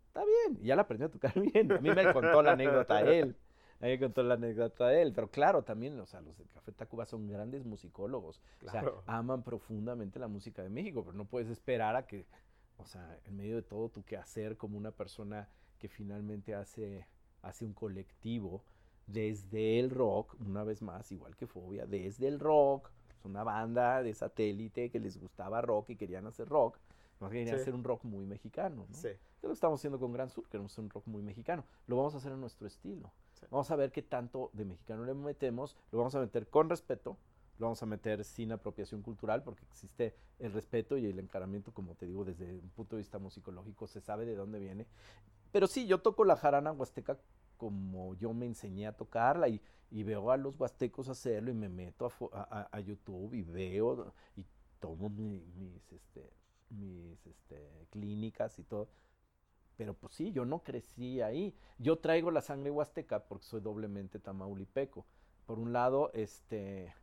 Está bien, y ya la aprendió a tocar <laughs> bien. A mí me contó la anécdota él. A mí me contó la anécdota de él. Pero claro, también, o sea, los de Café Tacuba son grandes musicólogos. O sea, aman profundamente la música de México, pero no puedes esperar a que o sea, en medio de todo tu quehacer como una persona que finalmente hace, hace un colectivo desde el rock, una vez más, igual que Fobia, desde el rock, es una banda de satélite que les gustaba rock y querían hacer rock, no querían hacer un rock muy mexicano, ¿no? Sí. lo estamos haciendo con Gran Sur, queremos hacer un rock muy mexicano, lo vamos a hacer en nuestro estilo. Vamos a ver qué tanto de mexicano le metemos, lo vamos a meter con respeto, lo vamos a meter sin apropiación cultural porque existe el respeto y el encaramiento, como te digo, desde un punto de vista musicológico, se sabe de dónde viene. Pero sí, yo toco la jarana huasteca como yo me enseñé a tocarla y, veo a los huastecos hacerlo y me meto a, YouTube y veo y tomo mis, este, mis este, clínicas y todo. Pero pues sí, yo no crecí ahí. Yo traigo la sangre huasteca porque soy doblemente tamaulipeco. Por un lado, este,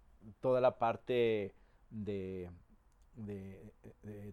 toda la parte de, de,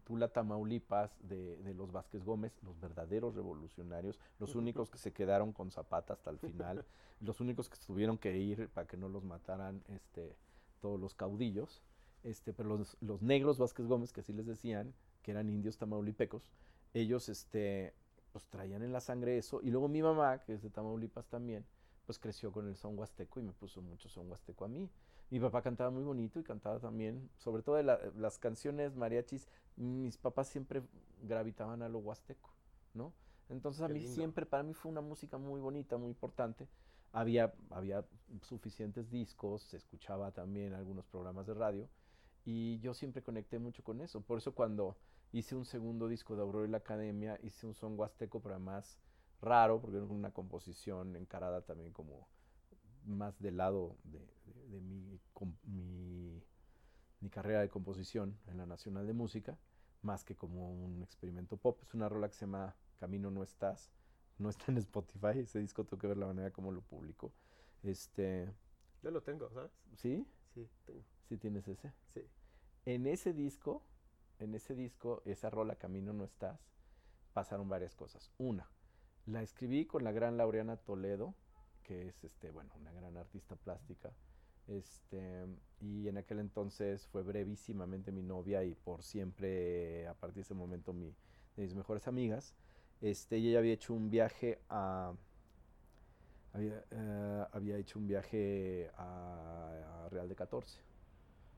Tula, Tamaulipas, de, de, los Vázquez Gómez, los verdaderos revolucionarios, los únicos que se quedaron con Zapata hasta el final, <laughs> los únicos que tuvieron que ir para que no los mataran este, todos los caudillos, este, pero los, los negros Vázquez Gómez, que así les decían, que eran indios tamaulipecos, ellos este, pues traían en la sangre eso, y luego mi mamá, que es de Tamaulipas también, pues creció con el son huasteco y me puso mucho son huasteco a mí. Mi papá cantaba muy bonito y cantaba también, sobre todo de las canciones mariachis, mis papás siempre gravitaban a lo huasteco, ¿no? Entonces a mí siempre, para mí fue una música muy bonita, muy importante. Había, había suficientes discos, se escuchaba también algunos programas de radio y yo siempre conecté mucho con eso. Por eso cuando hice un segundo disco de Aurora y la Academia, hice un son huasteco, pero además raro, porque era una composición encarada también como más del lado de, mi, mi, carrera de composición en la Nacional de Música, más que como un experimento pop. Es una rola que se llama Camino No Estás. No está en Spotify, ese disco tengo que ver la manera como lo publico. Este... Yo lo tengo, ¿sabes? ¿Sí? Sí, tengo. ¿Sí tienes ese? Sí. En ese disco, en ese disco, esa rola Camino No Estás, pasaron varias cosas. Una, la escribí con la gran Laureana Toledo, que es este, bueno, una gran artista plástica. Este, y en aquel entonces fue brevísimamente mi novia y por siempre, a partir de ese momento, mi, de mis mejores amigas. Este, ella había hecho un viaje a. Había, eh, hecho un viaje a, Real de 14,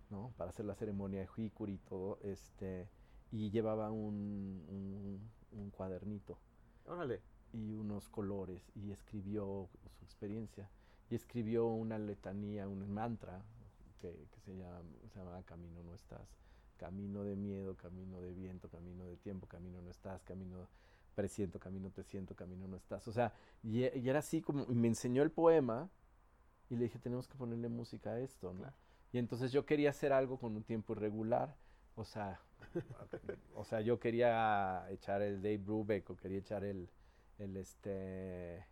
¿no? Para hacer la ceremonia de Hikuri y todo. Este, y llevaba un, un cuadernito. Órale y unos colores y escribió su experiencia y escribió una letanía, un mantra que, se, llama, se llama Camino no estás, camino de miedo, camino de viento, camino de tiempo, camino no estás, camino presiento, camino te siento, camino no estás. O sea, y, era así como, me enseñó el poema y le dije, tenemos que ponerle música a esto, ¿no? Y entonces yo quería hacer algo con un tiempo irregular, o sea, <laughs> o sea, yo quería echar el Dave Brubeck o quería echar el, el este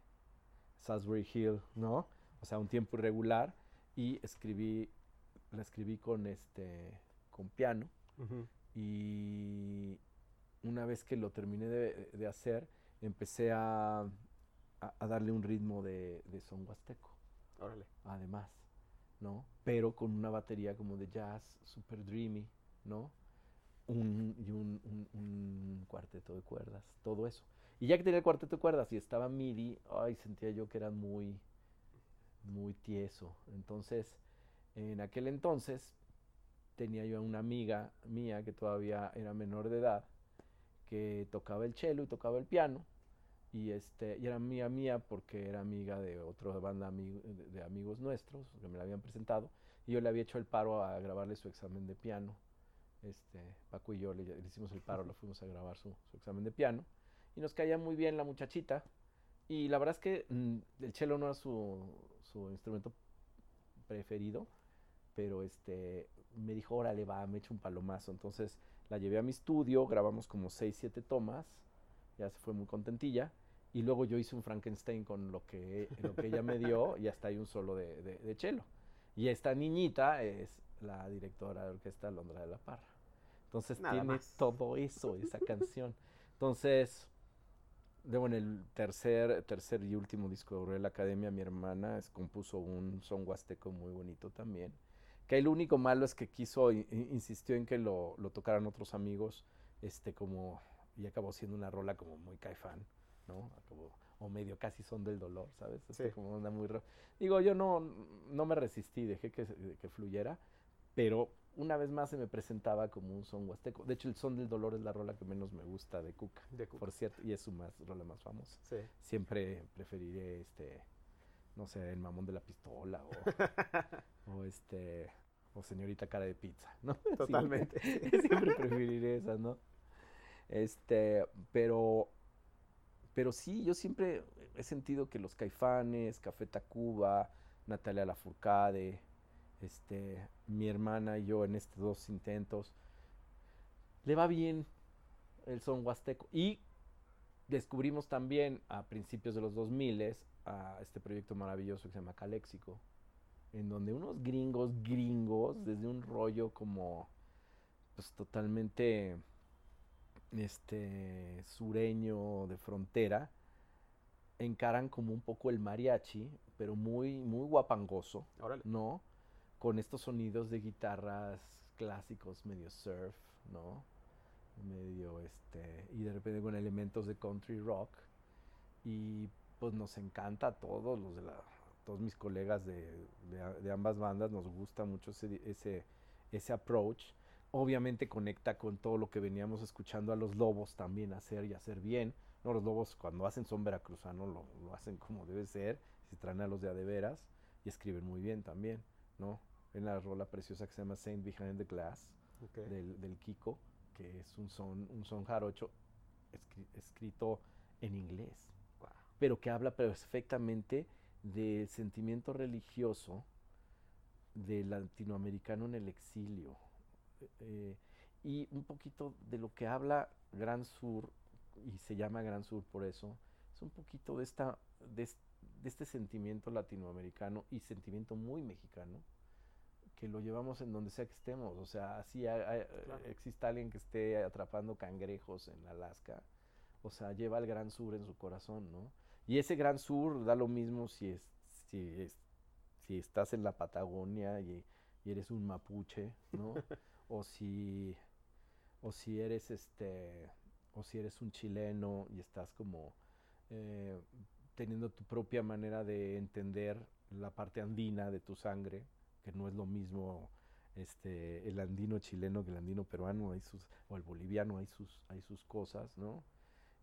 Salisbury Hill, ¿no? O sea, un tiempo irregular y escribí la escribí con este con piano y una vez que lo terminé de, hacer empecé a, a, darle un ritmo de, de son huasteco. Órale. Además, ¿no? Pero con una batería como de jazz, super dreamy, ¿no? Un, y un, un cuarteto de cuerdas, todo eso. Y ya que tenía el cuarteto de cuerdas y estaba MIDI, ay, sentía yo que era muy, muy tieso. Entonces, en aquel entonces, tenía yo una amiga mía que todavía era menor de edad, que tocaba el cello y tocaba el piano. Y, este, y era amiga mía porque era amiga de otra banda de, amigos nuestros que me la habían presentado. Y yo le había hecho el paro a grabarle su examen de piano. Este, Paco y yo le, hicimos el paro, le fuimos a grabar su examen de piano y nos caía muy bien la muchachita. Y la verdad es que mm, el cello no era su, su, instrumento preferido, pero este me dijo, órale, va, me echo un palomazo. Entonces la llevé a mi estudio, grabamos como 6, 7 tomas, ya se fue muy contentilla. Y luego yo hice un Frankenstein con lo que, lo que ella me dio <laughs> y hasta hay un solo de, de, cello. Y esta niñita es la directora de orquesta Londra de la Parra. Entonces tiene todo eso, esa canción. Entonces, Luego en el tercer, tercer y último disco de la Academia, mi hermana es, compuso un son huasteco muy bonito también. Que el único malo es que quiso, insistió en que lo, lo, tocaran otros amigos, este como, y acabó siendo una rola como muy caifán, ¿no? o medio casi son del dolor, ¿sabes? Este como onda muy... Digo, yo no, no me resistí, dejé que, que fluyera, pero una vez más se me presentaba como un son huasteco. De hecho, el son del dolor es la rola que menos me gusta de Cuca, de por cierto, y es su más rola más famosa. Sí. Siempre preferiré este, no sé, el mamón de la pistola o, <laughs> este o señorita cara de pizza, ¿no? <laughs> Totalmente. <laughs> Siempre, preferiré esa, ¿no? Este, pero pero sí, yo siempre he sentido que los Caifanes, Café Tacuba, Natalia Lafourcade, este, mi hermana y yo en estos dos intentos. Le va bien el son huasteco. Y descubrimos también a principios de los 2000 a este proyecto maravilloso que se llama Caléxico, en donde unos gringos gringos, desde un rollo como pues totalmente este sureño de frontera, encaran como un poco el mariachi, pero muy muy guapangoso, ¿no? Con estos sonidos de guitarras clásicos, medio surf, ¿no? Medio este, y de repente con elementos de country rock. Y pues nos encanta a todos los de la, todos mis colegas de, de, ambas bandas, nos gusta mucho ese, ese, ese approach. Obviamente conecta con todo lo que veníamos escuchando a los lobos también hacer y hacer bien. No, los lobos cuando hacen son veracruzanos lo, lo hacen como debe ser, si traen a los de adeveras y escriben muy bien también, ¿no? En la rola preciosa que se llama Saint Behind the Glass del, del, Kiko, que es un son, un son jarocho escrito en inglés, pero que habla perfectamente del sentimiento religioso del latinoamericano en el exilio. Eh, y un poquito de lo que habla Gran Sur y se llama Gran Sur por eso, es un poquito de, esta, de, este sentimiento latinoamericano y sentimiento muy mexicano que lo llevamos en donde sea que estemos. O sea, así existe alguien que esté atrapando cangrejos en Alaska, o sea, lleva el Gran Sur en su corazón, ¿no? Y ese Gran Sur da lo mismo si es, si es, si estás en la Patagonia y, y eres un mapuche, ¿no? <laughs> o si o si eres este o si eres un chileno y estás como eh, teniendo tu propia manera de entender la parte andina de tu sangre, que no es lo mismo este el andino chileno que el andino peruano, hay sus, o el boliviano, hay sus, hay sus cosas, ¿no?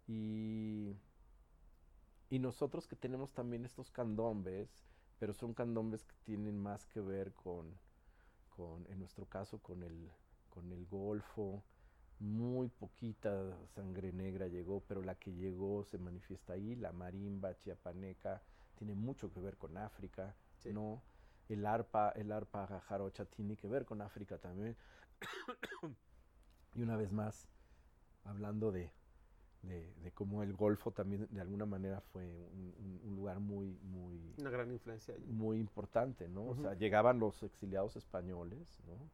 Y, y nosotros que tenemos también estos candombes, pero son candombes que tienen más que ver con, con en nuestro caso, con el, con el golfo, muy poquita sangre negra llegó, pero la que llegó se manifiesta ahí, la marimba chiapaneca tiene mucho que ver con África, ¿no? El arpa, el arpa jarocha tiene que ver con África también. y una vez más, hablando de, de, cómo el Golfo también de alguna manera fue un, lugar muy, muy... Una gran influencia. Muy importante, ¿no? O sea, llegaban los exiliados españoles, ¿no?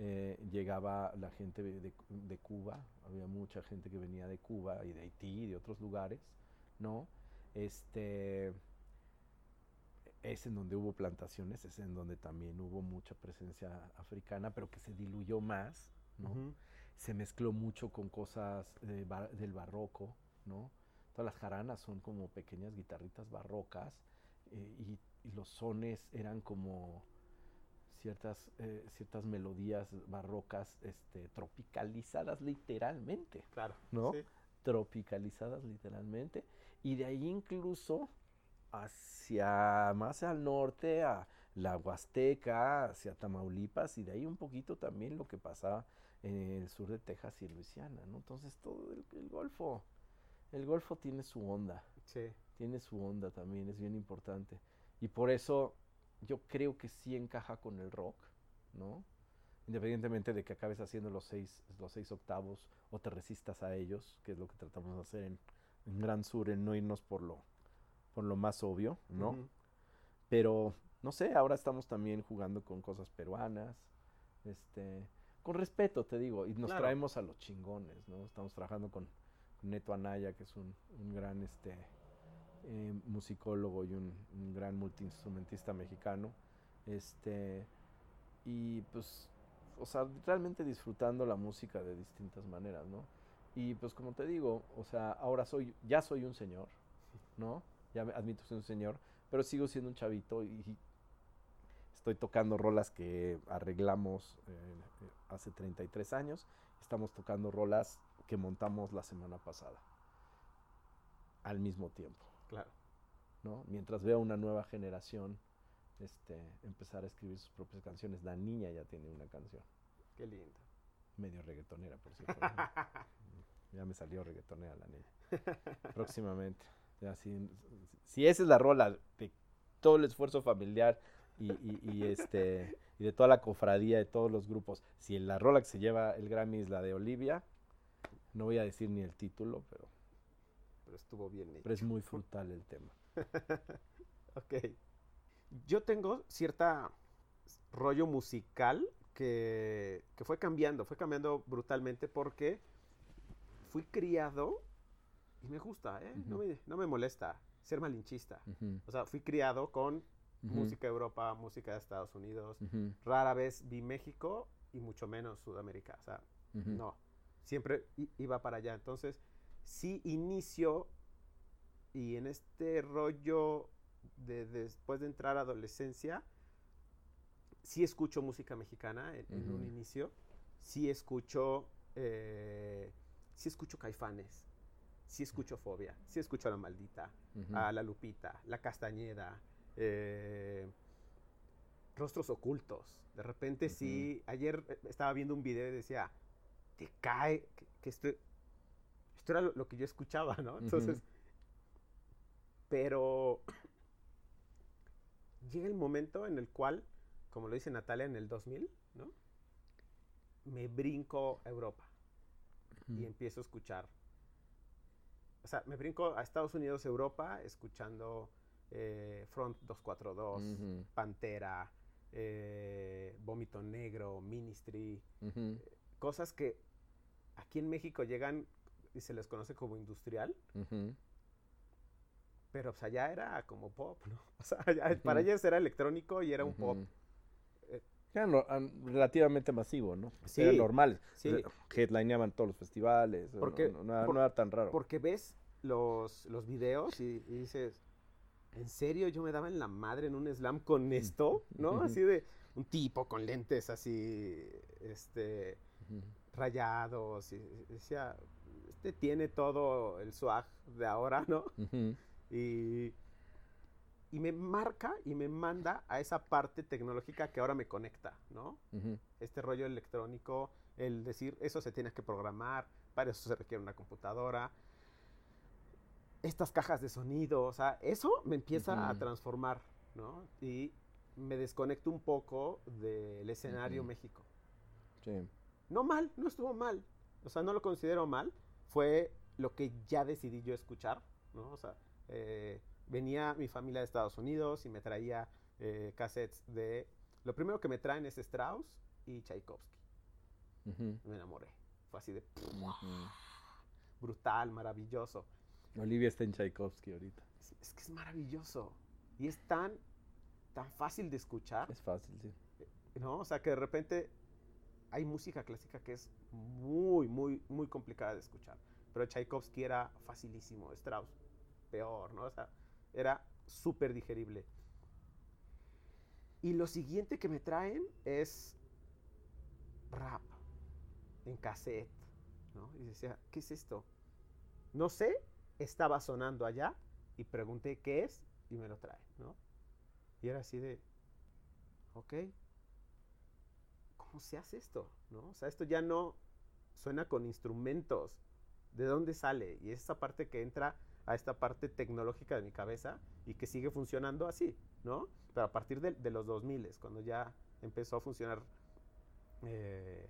Eh, llegaba la gente de, Cuba, había mucha gente que venía de Cuba y de Haití y de otros lugares, ¿no? Este, es en donde hubo plantaciones, es en donde también hubo mucha presencia africana, pero que se diluyó más, ¿no? Se mezcló mucho con cosas del barroco, ¿no? Todas las jaranas son como pequeñas guitarritas barrocas eh, y, los sones eran como ciertas, eh, ciertas melodías barrocas este, tropicalizadas literalmente. Claro. ¿No? Tropicalizadas literalmente. Y de ahí incluso hacia más al norte, a la Huasteca, hacia Tamaulipas, y de ahí un poquito también lo que pasaba en el sur de Texas y Luisiana, ¿no? Entonces todo el, el Golfo, el Golfo tiene su onda. Sí. Tiene su onda también, es bien importante. Y por eso yo creo que sí encaja con el rock, ¿no? Independientemente de que acabes haciendo los seis, los seis octavos o te resistas a ellos, que es lo que tratamos de hacer en, Gran Sur, en no irnos por lo, por lo más obvio, ¿no? Pero, no sé, ahora estamos también jugando con cosas peruanas, este, con respeto, te digo, y nos traemos a los chingones, ¿no? Estamos trabajando con, Neto Anaya, que es un, un gran, este, eh, musicólogo y un, gran multiinstrumentista mexicano. Este, y pues, o sea, realmente disfrutando la música de distintas maneras, ¿no? Y pues como te digo, o sea, ahora soy, ya soy un señor, ¿no? Ya admito que soy un señor, pero sigo siendo un chavito y estoy tocando rolas que arreglamos eh, hace 33 años. Estamos tocando rolas que montamos la semana pasada, al mismo tiempo. Claro. ¿no? Mientras veo una nueva generación este, empezar a escribir sus propias canciones. La niña ya tiene una canción. Qué lindo. Medio reggaetonera, por cierto. <laughs> ya me salió reggaetonera la niña. <laughs> Próximamente. Ya, si, si esa es la rola de todo el esfuerzo familiar y, y, este y de toda la cofradía de todos los grupos, si la rola que se lleva el Grammy es la de Olivia, no voy a decir ni el título, pero pero estuvo bien Pero es muy frutal el tema. <laughs> ok. Yo tengo cierta rollo musical que, fue cambiando, fue cambiando brutalmente porque fui criado, y me gusta, ¿eh? no, me, molesta ser malinchista. O sea, fui criado con música de Europa, música de Estados Unidos. Rara vez vi México y mucho menos Sudamérica. O sea, no. Siempre iba para allá. Entonces, sí inicio y en este rollo de, después de entrar a adolescencia, sí escucho música mexicana en, un inicio, sí escucho, eh, sí escucho Caifanes, sí escucho Fobia, sí escucho a La Maldita, a La Lupita, La Castañeda, eh, Rostros Ocultos. De repente sí, ayer eh, estaba viendo un video y decía, te cae que, esto, esto era lo, que yo escuchaba, ¿no? Entonces, pero <clears throat> llega el momento en el cual, como lo dice Natalia en el 2000, ¿no? Me brinco a Europa y empiezo a escuchar o sea, me brinco a Estados Unidos, Europa, escuchando eh, Front 242, Pantera, eh, Vómito Negro, Ministry, cosas que aquí en México llegan y se les conoce como industrial. Pero pues allá era como pop, ¿no? <laughs> O sea, para ellos era electrónico y era un pop. Eh, era relativamente masivo, ¿no? Sí. Era normal. Sí. Headlineaban todos los festivales. Porque, no, era, tan raro. Porque ves los, los videos y, dices, ¿en serio yo me daba en la madre en un slam con esto? ¿No? Así de un tipo con lentes así, este, rayados. Y decía, este tiene todo el swag de ahora, ¿no? Y, y me marca y me manda a esa parte tecnológica que ahora me conecta, ¿no? Este rollo electrónico, el decir, eso se tiene que programar, para eso se requiere una computadora, estas cajas de sonido, o sea, eso me empieza a transformar, ¿no? Y me desconecto un poco del escenario México. Sí. No mal, no estuvo mal. O sea, no lo considero mal. Fue lo que ya decidí yo escuchar, ¿no? O sea, eh, venía mi familia de Estados Unidos y me traía eh, cassettes de... Lo primero que me traen es Strauss y Tchaikovsky. Me enamoré. Fue así de... Brutal, maravilloso. Olivia está en Tchaikovsky ahorita. Es, que es maravilloso. Y es tan, tan fácil de escuchar. Es fácil, sí. ¿No? O sea, que de repente hay música clásica que es muy, muy, muy complicada de escuchar. Pero Tchaikovsky era facilísimo. Strauss peor, ¿no? O sea, era súper digerible. Y lo siguiente que me traen es rap en cassette, ¿no? Y decía, ¿qué es esto? No sé, estaba sonando allá y pregunté qué es y me lo traen, ¿no? Y era así de, ok, ¿cómo se hace esto? ¿No? O sea, esto ya no suena con instrumentos. ¿De dónde sale? Y es esa parte que entra a esta parte tecnológica de mi cabeza y que sigue funcionando así, ¿no? Pero a partir de, los 2000, cuando ya empezó a funcionar eh,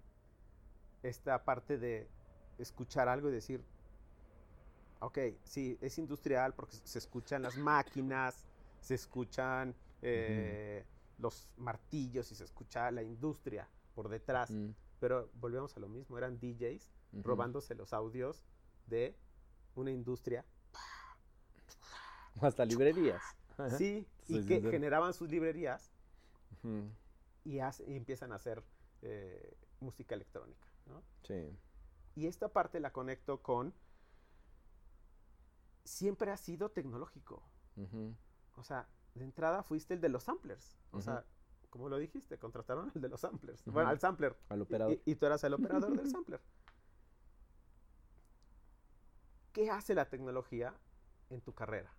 esta parte de escuchar algo y decir, ok, sí, es industrial porque se escuchan las máquinas, se escuchan eh, los martillos y se escucha la industria por detrás. Mm. Pero volvemos a lo mismo, eran DJs robándose los audios de una industria <laughs> hasta librerías. <laughs> Sí, y que generaban sus librerías y, empiezan a hacer eh, música electrónica. ¿no? Sí. Y esta parte la conecto con. Siempre ha sido tecnológico. O sea, de entrada fuiste el de los samplers. O sea, como lo dijiste, contrataron al de los samplers. Bueno, al sampler. Al operador. y, tú eras el operador del sampler. <laughs> ¿Qué hace la tecnología en tu carrera?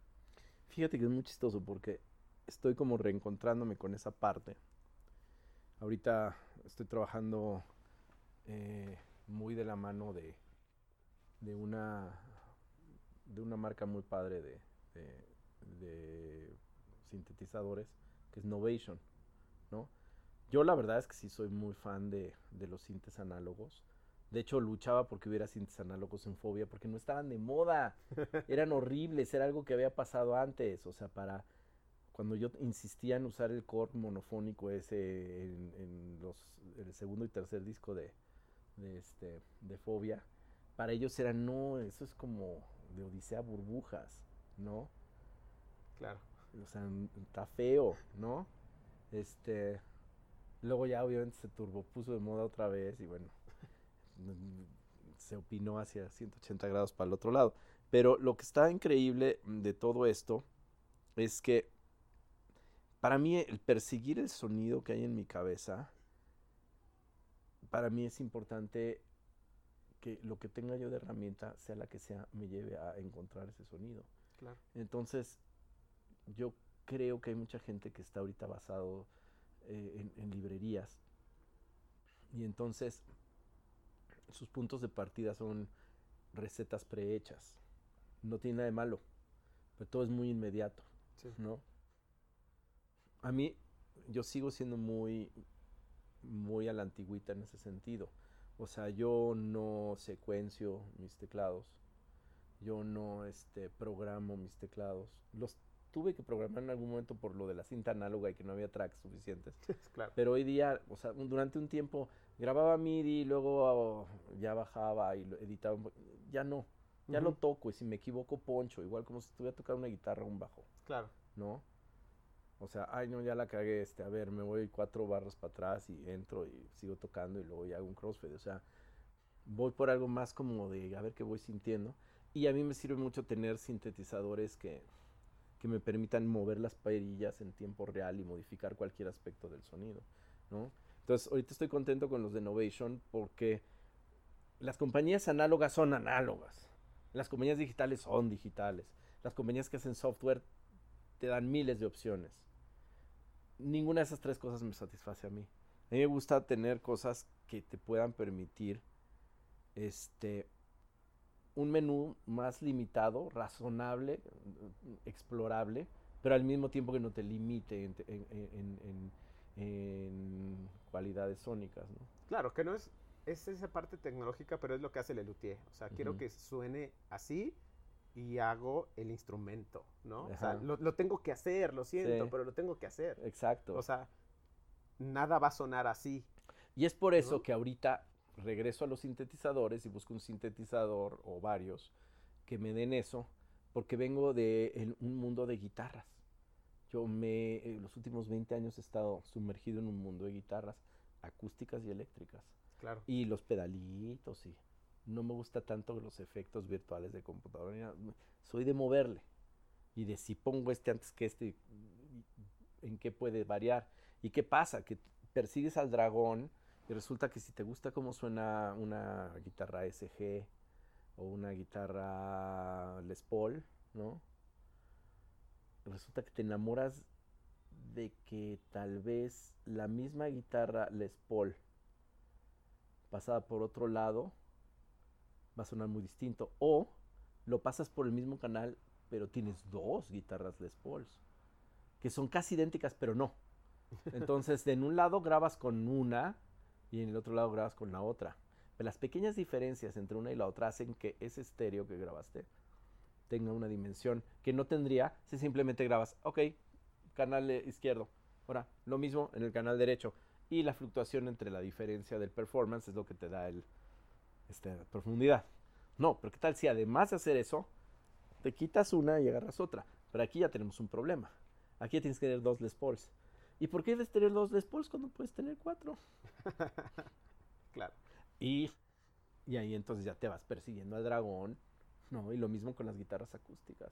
Fíjate que es muy chistoso porque estoy como reencontrándome con esa parte. Ahorita estoy trabajando eh, muy de la mano de, de, una, de una marca muy padre de, sintetizadores que es Novation, ¿no? Yo la verdad es que sí soy muy fan de, de los sintes análogos. De hecho, luchaba porque hubiera sintes análogos en fobia, porque no estaban de moda. <laughs> Eran horribles, era algo que había pasado antes. O sea, para cuando yo insistía en usar el core monofónico ese en, los, el segundo y tercer disco de, este, de fobia, para ellos era no, eso es como de Odisea burbujas, ¿no? Claro. O sea, está feo, ¿no? Este, luego ya obviamente se turbopuso de moda otra vez y bueno, se opinó hacia 180 grados para el otro lado. Pero lo que está increíble de todo esto es que para mí el perseguir el sonido que hay en mi cabeza, para mí es importante que lo que tenga yo de herramienta, sea la que sea, me lleve a encontrar ese sonido. Entonces, yo creo que hay mucha gente que está ahorita basado eh, en librerías. Y entonces sus puntos de partida son recetas prehechas. No tiene nada de malo, pero todo es muy inmediato, ¿no? A mí, yo sigo siendo muy, muy a la antigüita en ese sentido. O sea, yo no secuencio mis teclados. yo no este, programo mis teclados. Los tuve que programar en algún momento por lo de la cinta análoga y que no había tracks suficientes. <laughs> claro. Pero hoy día, o sea, durante un tiempo grababa MIDI, luego ya bajaba y lo editaba. Ya no, ya lo toco y si me equivoco poncho, igual como si estuviera tocando una guitarra o un bajo. Claro. ¿No? O sea, ay no, ya la cagué, este, a ver, me voy cuatro barras para atrás y entro y sigo tocando y luego ya hago un crossfade. O sea, voy por algo más como de a ver qué voy sintiendo. Y a mí me sirve mucho tener sintetizadores que, que me permitan mover las perillas en tiempo real y modificar cualquier aspecto del sonido, ¿no? Entonces, ahorita estoy contento con los de Innovation porque las compañías análogas son análogas. Las compañías digitales son digitales. Las compañías que hacen software te dan miles de opciones. Ninguna de esas tres cosas me satisface a mí. A mí me gusta tener cosas que te puedan permitir este un menú más limitado, razonable, explorable, pero al mismo tiempo que no te limite en, cualidades sónicas. ¿no? Claro, que no es, es esa parte tecnológica, pero es lo que hace el luthier. O sea, quiero que suene así y hago el instrumento, ¿no? O sea, lo, tengo que hacer, lo siento, pero lo tengo que hacer. Exacto. O sea, nada va a sonar así. Y es por eso que ahorita regreso a los sintetizadores y busco un sintetizador o varios que me den eso, porque vengo de un mundo de guitarras. Yo me, en eh, los últimos 20 años he estado sumergido en un mundo de guitarras acústicas y eléctricas. Claro. Y los pedalitos y no me gusta tanto los efectos virtuales de computadora. Soy de moverle y de si pongo este antes que este, en qué puede variar. ¿Y qué pasa? Que persigues al dragón y resulta que si te gusta cómo suena una guitarra SG o una guitarra Les Paul, ¿no? Resulta que te enamoras de que tal vez la misma guitarra Les Paul pasada por otro lado va a sonar muy distinto. O lo pasas por el mismo canal, pero tienes dos guitarras Les Pauls, que son casi idénticas, pero no. <laughs> Entonces, en un lado grabas con una y en el otro lado grabas con la otra. Pero las pequeñas diferencias entre una y la otra hacen que ese estéreo que grabaste tenga una dimensión que no tendría si simplemente grabas, ok, canal izquierdo. Ahora, lo mismo en el canal derecho. Y la fluctuación entre la diferencia del performance es lo que te da el, este, profundidad. No, pero ¿qué tal si además de hacer eso, te quitas una y agarras otra? Pero aquí ya tenemos un problema. Aquí ya tienes que tener dos Les Pauls. ¿Y por qué debes tener dos Les Pauls cuando puedes tener cuatro? <laughs> claro. Y, y ahí entonces ya te vas persiguiendo al dragón, ¿no? Y lo mismo con las guitarras acústicas.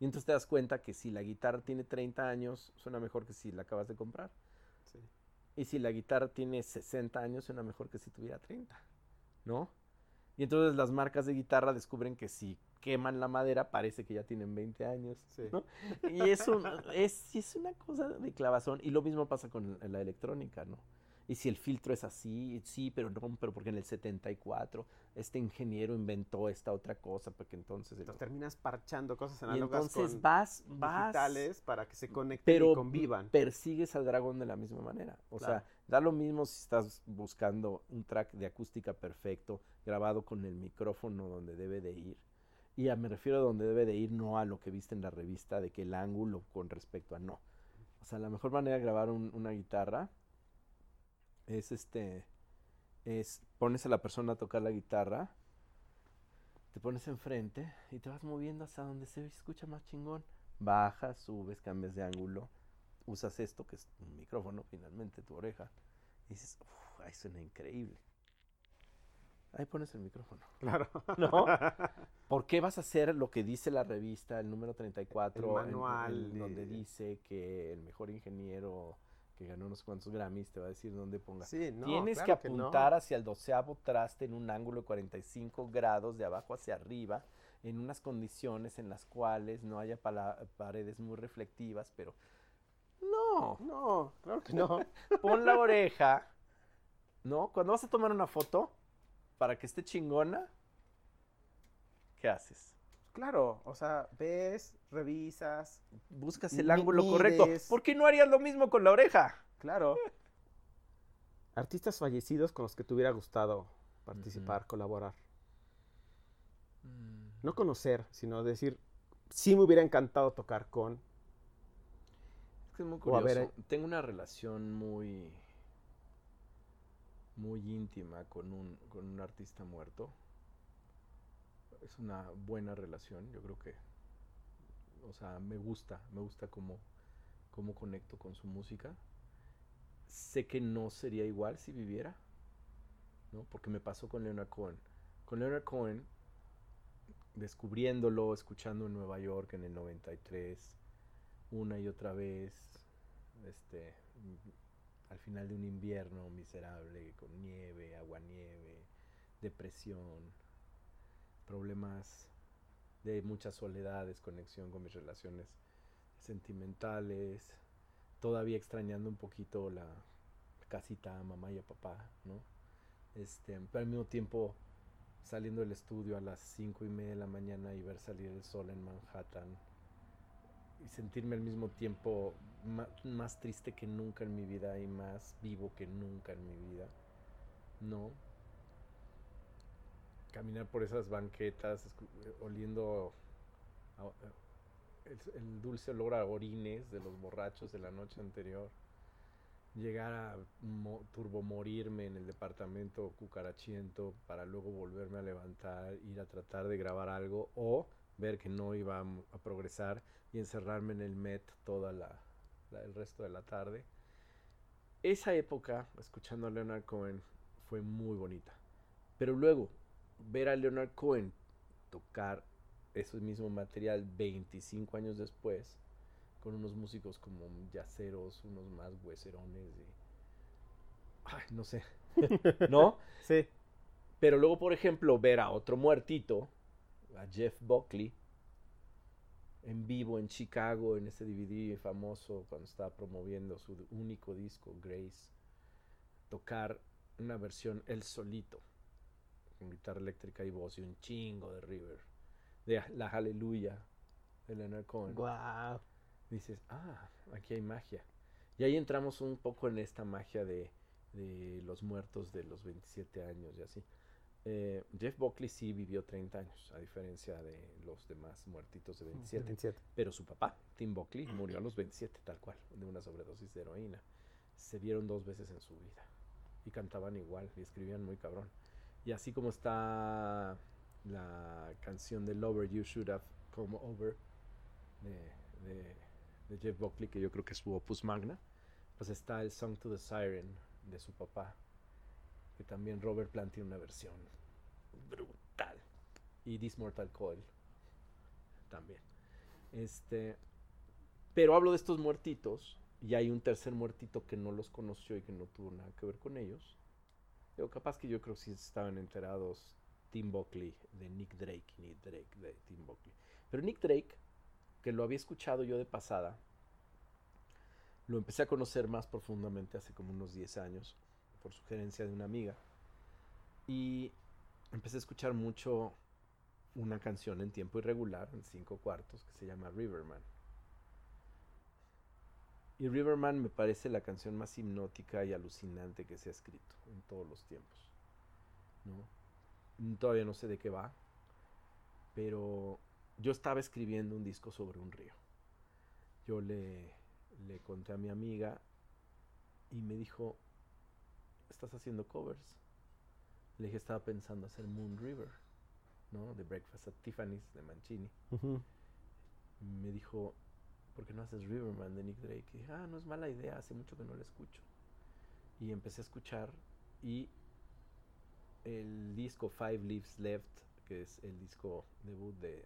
Y entonces te das cuenta que si la guitarra tiene 30 años, suena mejor que si la acabas de comprar. Sí. Y si la guitarra tiene 60 años, suena mejor que si tuviera 30, ¿no? Y entonces las marcas de guitarra descubren que si queman la madera parece que ya tienen 20 años. Y eso es, es una cosa de clavazón. Y lo mismo pasa con la electrónica, ¿no? Y si el filtro es así, sí, pero no, pero porque en el 74 este ingeniero inventó esta otra cosa, porque entonces... Entonces terminas parchando cosas análogas y entonces vas, vas, digitales para que se conecten y convivan. persigues al dragón de la misma manera. O sea, da lo mismo si estás buscando un track de acústica perfecto, grabado con el micrófono donde debe de ir. Y me refiero a donde debe de ir, no a lo que viste en la revista, de que el ángulo con respecto a no. O sea, la mejor manera de grabar una guitarra es este, es pones a la persona a tocar la guitarra, te pones enfrente y te vas moviendo hasta donde se escucha más chingón. Bajas, subes, cambias de ángulo, usas esto que es un micrófono finalmente, tu oreja, y dices, uff, ahí suena increíble. Ahí pones el micrófono. <laughs> Claro. ¿No? ¿Por qué vas a hacer lo que dice la revista, el número 34, el manual, donde dice que el mejor ingeniero que ganó unos cuantos Grammys, te va a decir dónde pongas. Tienes que apuntar hacia el doceavo traste en un ángulo de 45 grados de abajo hacia arriba, en unas condiciones en las cuales no haya paredes muy reflectivas, pero no. No, claro que no. <laughs> Pon la oreja, ¿no? Cuando vas a tomar una foto, para que esté chingona, ¿qué haces? Claro, o sea, ves, revisas. Buscas el ángulo correcto. ¿Por qué no harías lo mismo con la oreja? Claro. Artistas fallecidos con los que te hubiera gustado participar, colaborar. Mm. no conocer, sino decir, sí me hubiera encantado tocar con. Es que es muy curioso. Tengo una relación muy muy íntima con un, con un artista muerto. Es una buena relación, yo creo que, o sea, me gusta, me gusta cómo, cómo conecto con su música. Sé que no sería igual si viviera, ¿no? Porque me pasó con Leonard Cohen. Con Leonard Cohen, descubriéndolo, escuchando en Nueva York en el 93, una y otra vez, este, al final de un invierno miserable, con nieve, agua nieve, depresión, problemas de mucha soledad, desconexión con mis relaciones sentimentales, todavía extrañando un poquito la casita a mamá y a papá, ¿no? Este, pero al mismo tiempo saliendo del estudio a las cinco y media de la mañana y ver salir el sol en Manhattan y sentirme al mismo tiempo más, triste que nunca en mi vida y más vivo que nunca en mi vida. No. Caminar por esas banquetas, oliendo el, dulce olor a orines de los borrachos de la noche anterior. Llegar a turbo morirme en el departamento cucarachiento para luego volverme a levantar, ir a tratar de grabar algo o ver que no iba a progresar y encerrarme en el Met toda la, el resto de la tarde. Esa época, escuchando a Leonard Cohen, fue muy bonita. Pero luego, ver a Leonard Cohen tocar ese mismo material 25 años después, con unos músicos como yaceros, unos más hueserones y... Ay, no sé. <laughs> ¿No? Sí. Pero luego, por ejemplo, ver a otro muertito, a Jeff Buckley, en vivo en Chicago, en ese DVD famoso, cuando estaba promoviendo su único disco, Grace, tocar una versión él solito, con guitarra eléctrica y voz y un chingo de River, de La Aleluya de Leonard Cohen. Wow. Dices, ah, aquí hay magia. Y ahí entramos un poco en esta magia de, de los muertos de los 27 años y así. Eh, Jeff Buckley sí vivió 30 años, a diferencia de los demás muertitos de 27. Pero su papá, Tim Buckley, murió a los 27, tal cual, de una sobredosis de heroína. Se vieron dos veces en su vida. Y cantaban igual, y escribían muy cabrón. Y así como está la canción de Lover You Should Have Come Over de, Jeff Buckley, que yo creo que es su opus magna, pues está el Song to the Siren de su papá, que también Robert Plant tiene una versión brutal. Y This Mortal Coil también. Este, pero hablo de estos muertitos y hay un tercer muertito que no los conoció y que no tuvo nada que ver con ellos. Digo, capaz que yo creo que sí estaban enterados Tim Buckley de Nick Drake Nick Drake de Tim Buckley. Pero Nick Drake, que lo había escuchado yo de pasada, lo empecé a conocer más profundamente hace como unos 10 años, por sugerencia de una amiga. Y empecé a escuchar mucho una canción en tiempo irregular, en cinco cuartos, que se llama Riverman. Y Riverman me parece la canción más hipnótica y alucinante que se ha escrito en todos los tiempos. ¿no? Todavía no sé de qué va, pero yo estaba escribiendo un disco sobre un río. Yo le, le conté a mi amiga y me dijo, ¿estás haciendo covers? Le dije, estaba pensando hacer Moon River, ¿no? De Breakfast at Tiffany's de Mancini. Me dijo, ¿por qué no haces Riverman de Nick Drake? Y dije, ah, no es mala idea, hace mucho que no la escucho. Y empecé a escuchar y el disco Five Leaves Left, que es el disco debut de,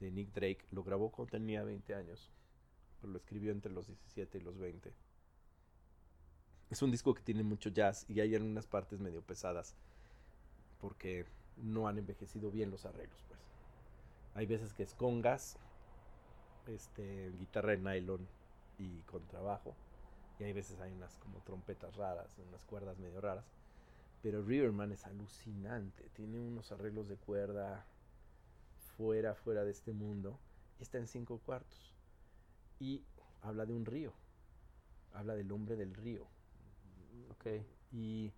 de Nick Drake, lo grabó cuando tenía 20 años, pero lo escribió entre los 17 y los 20. Es un disco que tiene mucho jazz y hay algunas partes medio pesadas porque no han envejecido bien los arreglos, pues. Hay veces que es con gas, este, guitarra de nylon y contrabajo, y hay veces hay unas como trompetas raras, unas cuerdas medio raras. Pero Riverman es alucinante, tiene unos arreglos de cuerda fuera, fuera de este mundo, está en cinco cuartos. Y habla de un río, habla del hombre del río. Ok. Y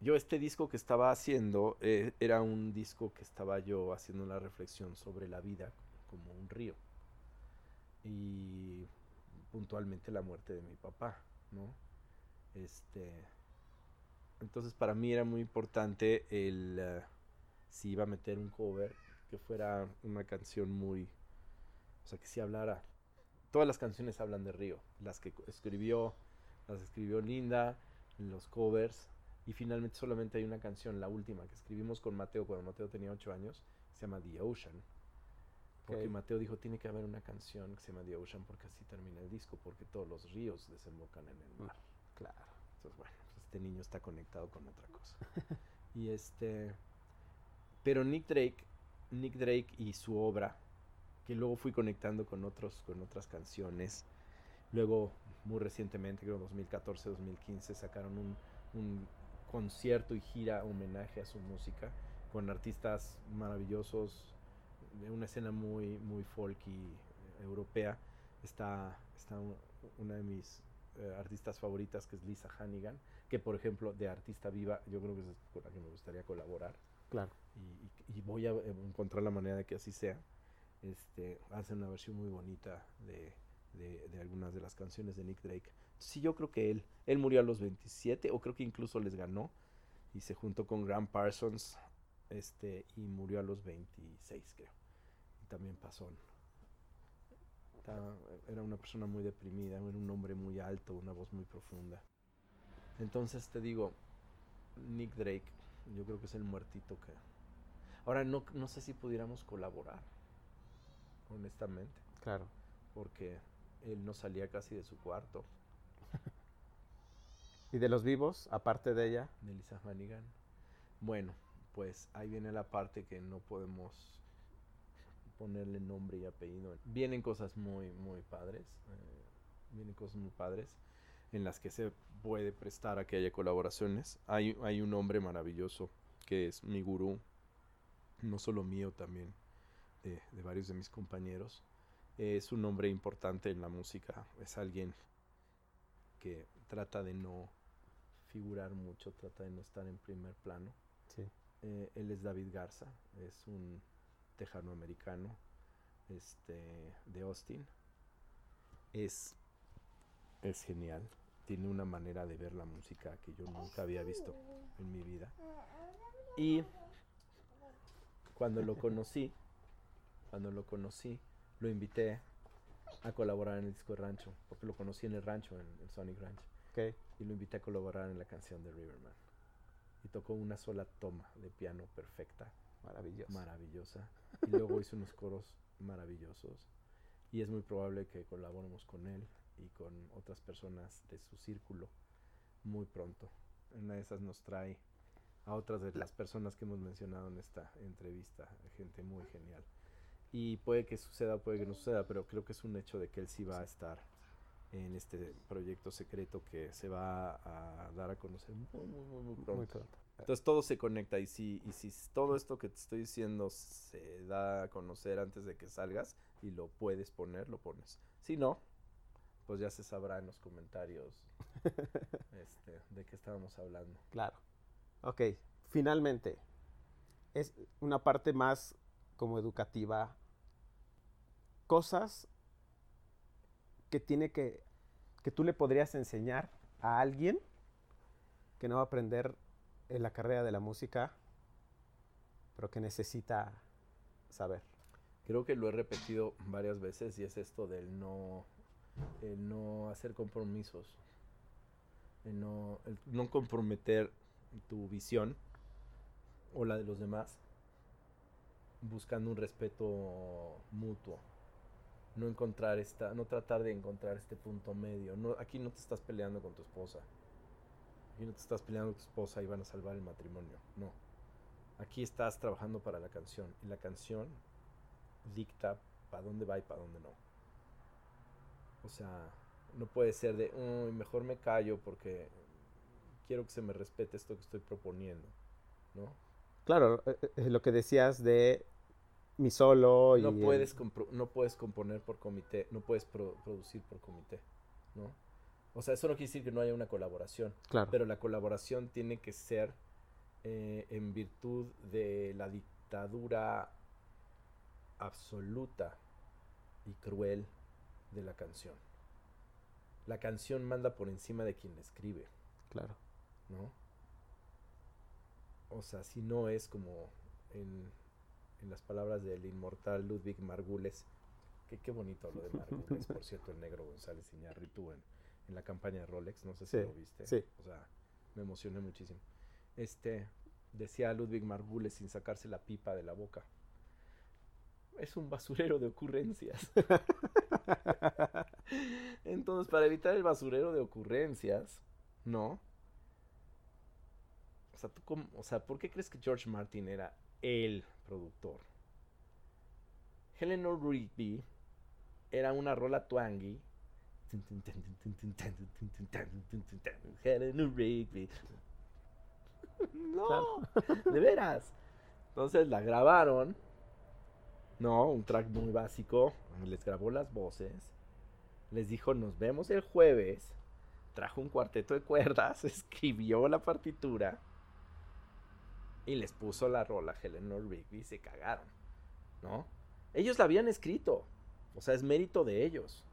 yo este disco que estaba haciendo eh, era un disco que estaba yo haciendo una reflexión sobre la vida como un río. Y puntualmente la muerte de mi papá, ¿no? Este, entonces para mí era muy importante el eh, si iba a meter un cover que fuera una canción muy, o sea, que si hablara. Todas las canciones hablan de Río, las que escribió, las escribió Linda, los covers, y finalmente solamente hay una canción, la última que escribimos con Mateo cuando Mateo tenía ocho años, se llama The Ocean. Porque Mateo dijo, tiene que haber una canción que se llama The Ocean porque así termina el disco, porque todos los ríos desembocan en el mar. Claro. Entonces, bueno, pues este niño está conectado con otra cosa. <laughs> y este... Pero Nick Drake, Nick Drake y su obra, que luego fui conectando con, otros, con otras canciones. Luego, muy recientemente, creo 2014, 2015, sacaron un, un concierto y gira homenaje a su música con artistas maravillosos de una escena muy muy folky europea está está una de mis eh, artistas favoritas que es Lisa Hannigan que por ejemplo de artista viva yo creo que es con la que me gustaría colaborar Claro. Y, voy a encontrar la manera de que así sea. Este, hace una versión muy bonita de, de, algunas de las canciones de Nick Drake. Sí, yo creo que él, él murió a los 27, o creo que incluso les ganó, y se juntó con Graham Parsons, este, y murió a los 26, creo. Y también pasó. Era una persona muy deprimida, era un hombre muy alto, una voz muy profunda. Entonces te digo, Nick Drake yo creo que es el muertito que... Ahora, no, no sé si pudiéramos colaborar, honestamente. Claro. Porque él no salía casi de su cuarto. <laughs> ¿Y de los vivos, aparte de ella? De Lisa Manigan. Bueno, pues ahí viene la parte que no podemos ponerle nombre y apellido. Vienen cosas muy, muy padres. Eh, vienen cosas muy padres en las que se puede prestar a que haya colaboraciones. Hay, hay un hombre maravilloso que es mi gurú, no solo mío, también de, varios de mis compañeros. Es un hombre importante en la música, es alguien que trata de no figurar mucho, trata de no estar en primer plano. Eh, él es David Garza, es un tejano americano este, de Austin. Es, es genial tiene una manera de ver la música que yo nunca había visto en mi vida. Y cuando lo conocí, cuando lo conocí, lo invité a colaborar en el disco de Rancho, porque lo conocí en el rancho, en el Sonic Ranch. Y lo invité a colaborar en la canción de Riverman. Y tocó una sola toma de piano perfecta. Maravillosa. Maravillosa. Y luego hizo unos coros maravillosos. Y es muy probable que colaboremos con él y con otras personas de su círculo muy pronto. Una de esas nos trae a otras de las personas que hemos mencionado en esta entrevista, gente muy genial. Y puede que suceda, puede que no suceda, pero creo que es un hecho de que él sí va a estar en este proyecto secreto que se va a dar a conocer muy, muy, muy, pronto. Entonces todo se conecta y si, y si todo esto que te estoy diciendo se da a conocer antes de que salgas y lo puedes poner, lo pones. Si no, pues ya se sabrá en los comentarios <laughs> este, de qué estábamos hablando. Claro. Ok, finalmente, es una parte más como educativa. Cosas que tiene que, que tú le podrías enseñar a alguien que no va a aprender en la carrera de la música, pero que necesita saber. Creo que lo he repetido varias veces y es esto del no el no hacer compromisos, el no, no comprometer tu visión o la de los demás buscando un respeto mutuo. No encontrar esta, no tratar de encontrar este punto medio. No, aquí no te estás peleando con tu esposa. Aquí no te estás peleando con tu esposa y van a salvar el matrimonio. No. Aquí estás trabajando para la canción. Y la canción dicta para dónde va y para dónde no. O sea, no puede ser de, uy, mejor me callo porque quiero que se me respete esto que estoy proponiendo, ¿no? Claro, eh, eh, lo que decías de mi solo y... No puedes, no puedes componer por comité, no puedes producir por comité, ¿no? O sea, eso no quiere decir que no haya una colaboración. Claro. Pero la colaboración tiene que ser eh, en virtud de la dictadura absoluta y cruel de la canción. La canción manda por encima de quien la escribe. Claro. ¿No? O sea, si no es como en, las palabras del inmortal Ludwig Margules, que qué bonito lo de Margules, por <laughs> cierto, el negro González Iñárritu en, en la campaña de Rolex, no sé si lo viste. Sí. O sea, me emocioné muchísimo. Este, decía Ludwig Margules sin sacarse la pipa de la boca. Es un basurero de ocurrencias. <laughs> Entonces, para evitar el basurero de ocurrencias, ¿no? O sea, ¿tú o sea, ¿por qué crees que George Martin era el productor? Eleanor Rigby era una rola twangy. Eleanor Rigby. No, de veras. Entonces la grabaron. No, un track muy básico. Les grabó las voces. Les dijo, nos vemos el jueves. Trajo un cuarteto de cuerdas, <laughs> escribió la partitura y les puso la rola Eleanor Rigby y se cagaron, ¿no? Ellos la habían escrito, o sea, es mérito de ellos.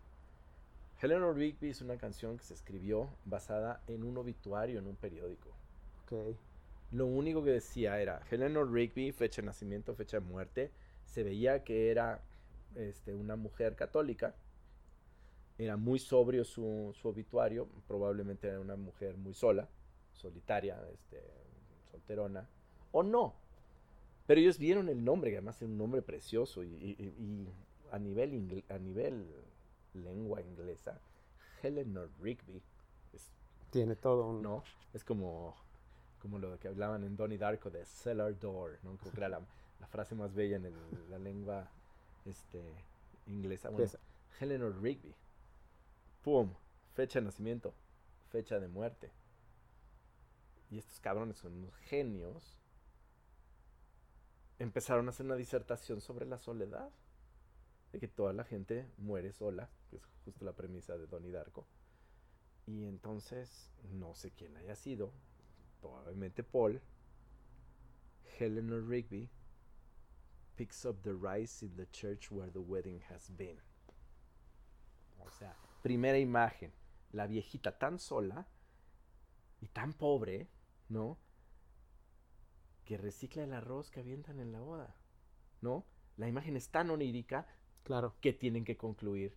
Eleanor Rigby es una canción que se escribió basada en un obituario en un periódico. Okay. Lo único que decía era Eleanor Rigby, fecha de nacimiento, fecha de muerte. Se veía que era este, una mujer católica. Era muy sobrio su, su, obituario. Probablemente era una mujer muy sola, solitaria, este, solterona o no. Pero ellos vieron el nombre, que además es un nombre precioso y, a, nivel a nivel lengua inglesa, Eleanor Rigby tiene todo un... No, es como, como lo que hablaban en Donnie Darko de cellar door, ¿no? Creo que era la, frase más bella en la lengua este, inglesa. Bueno, Eleanor Rigby. ¡Pum! Fecha de nacimiento, fecha de muerte. Y estos cabrones son unos genios empezaron a hacer una disertación sobre la soledad. De que toda la gente muere sola, que es justo la premisa de Donnie Darko. Y entonces, no sé quién haya sido, probablemente Paul, Eleanor Rigby, picks up the rice in the church where the wedding has been. O sea, primera imagen, la viejita tan sola y tan pobre, ¿no? Que recicla el arroz que avientan en la boda, ¿no? La imagen es tan onírica claro. que tienen que concluir,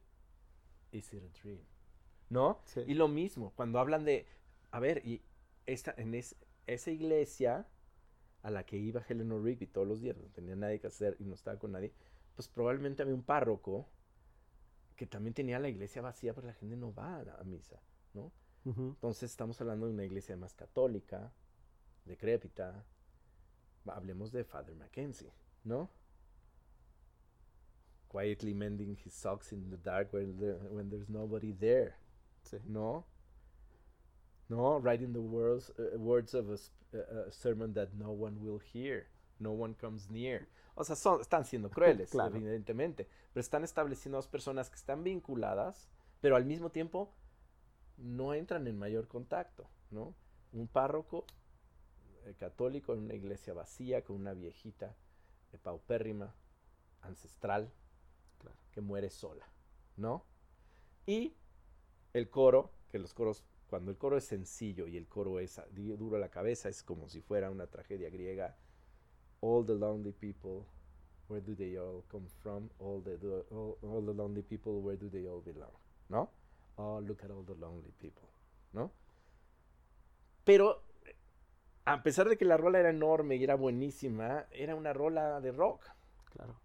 is it a dream? ¿No? Y lo mismo, cuando hablan de, a ver, y esta, en esa iglesia a la que iba Helen Rigby todos los días, no tenía nadie que hacer y no estaba con nadie, pues probablemente había un párroco que también tenía la iglesia vacía, pero la gente no va a, misa, ¿no? Entonces estamos hablando de una iglesia más católica, decrépita, hablemos de Father Mackenzie, ¿no? Quietly mending his socks in the dark when, when there's nobody there. Sí. ¿No? No, writing the words, uh, words of a, a, sermon that no one will hear. No one comes near. O sea, son, están siendo crueles, <laughs> evidentemente. Pero están estableciendo dos personas que están vinculadas, pero al mismo tiempo no entran en mayor contacto, ¿no? Un párroco eh, católico en una iglesia vacía con una viejita eh, paupérrima, ancestral, que muere sola, ¿no? Y el coro, que los coros, cuando el coro es sencillo y el coro es duro a la cabeza, es como si fuera una tragedia griega. All the lonely people, where do they all come from? All the, all the lonely people, where do they all belong? ¿No? Oh, look at all the lonely people, ¿no? Pero a pesar de que la rola era enorme y era buenísima, era una rola de rock. Claro.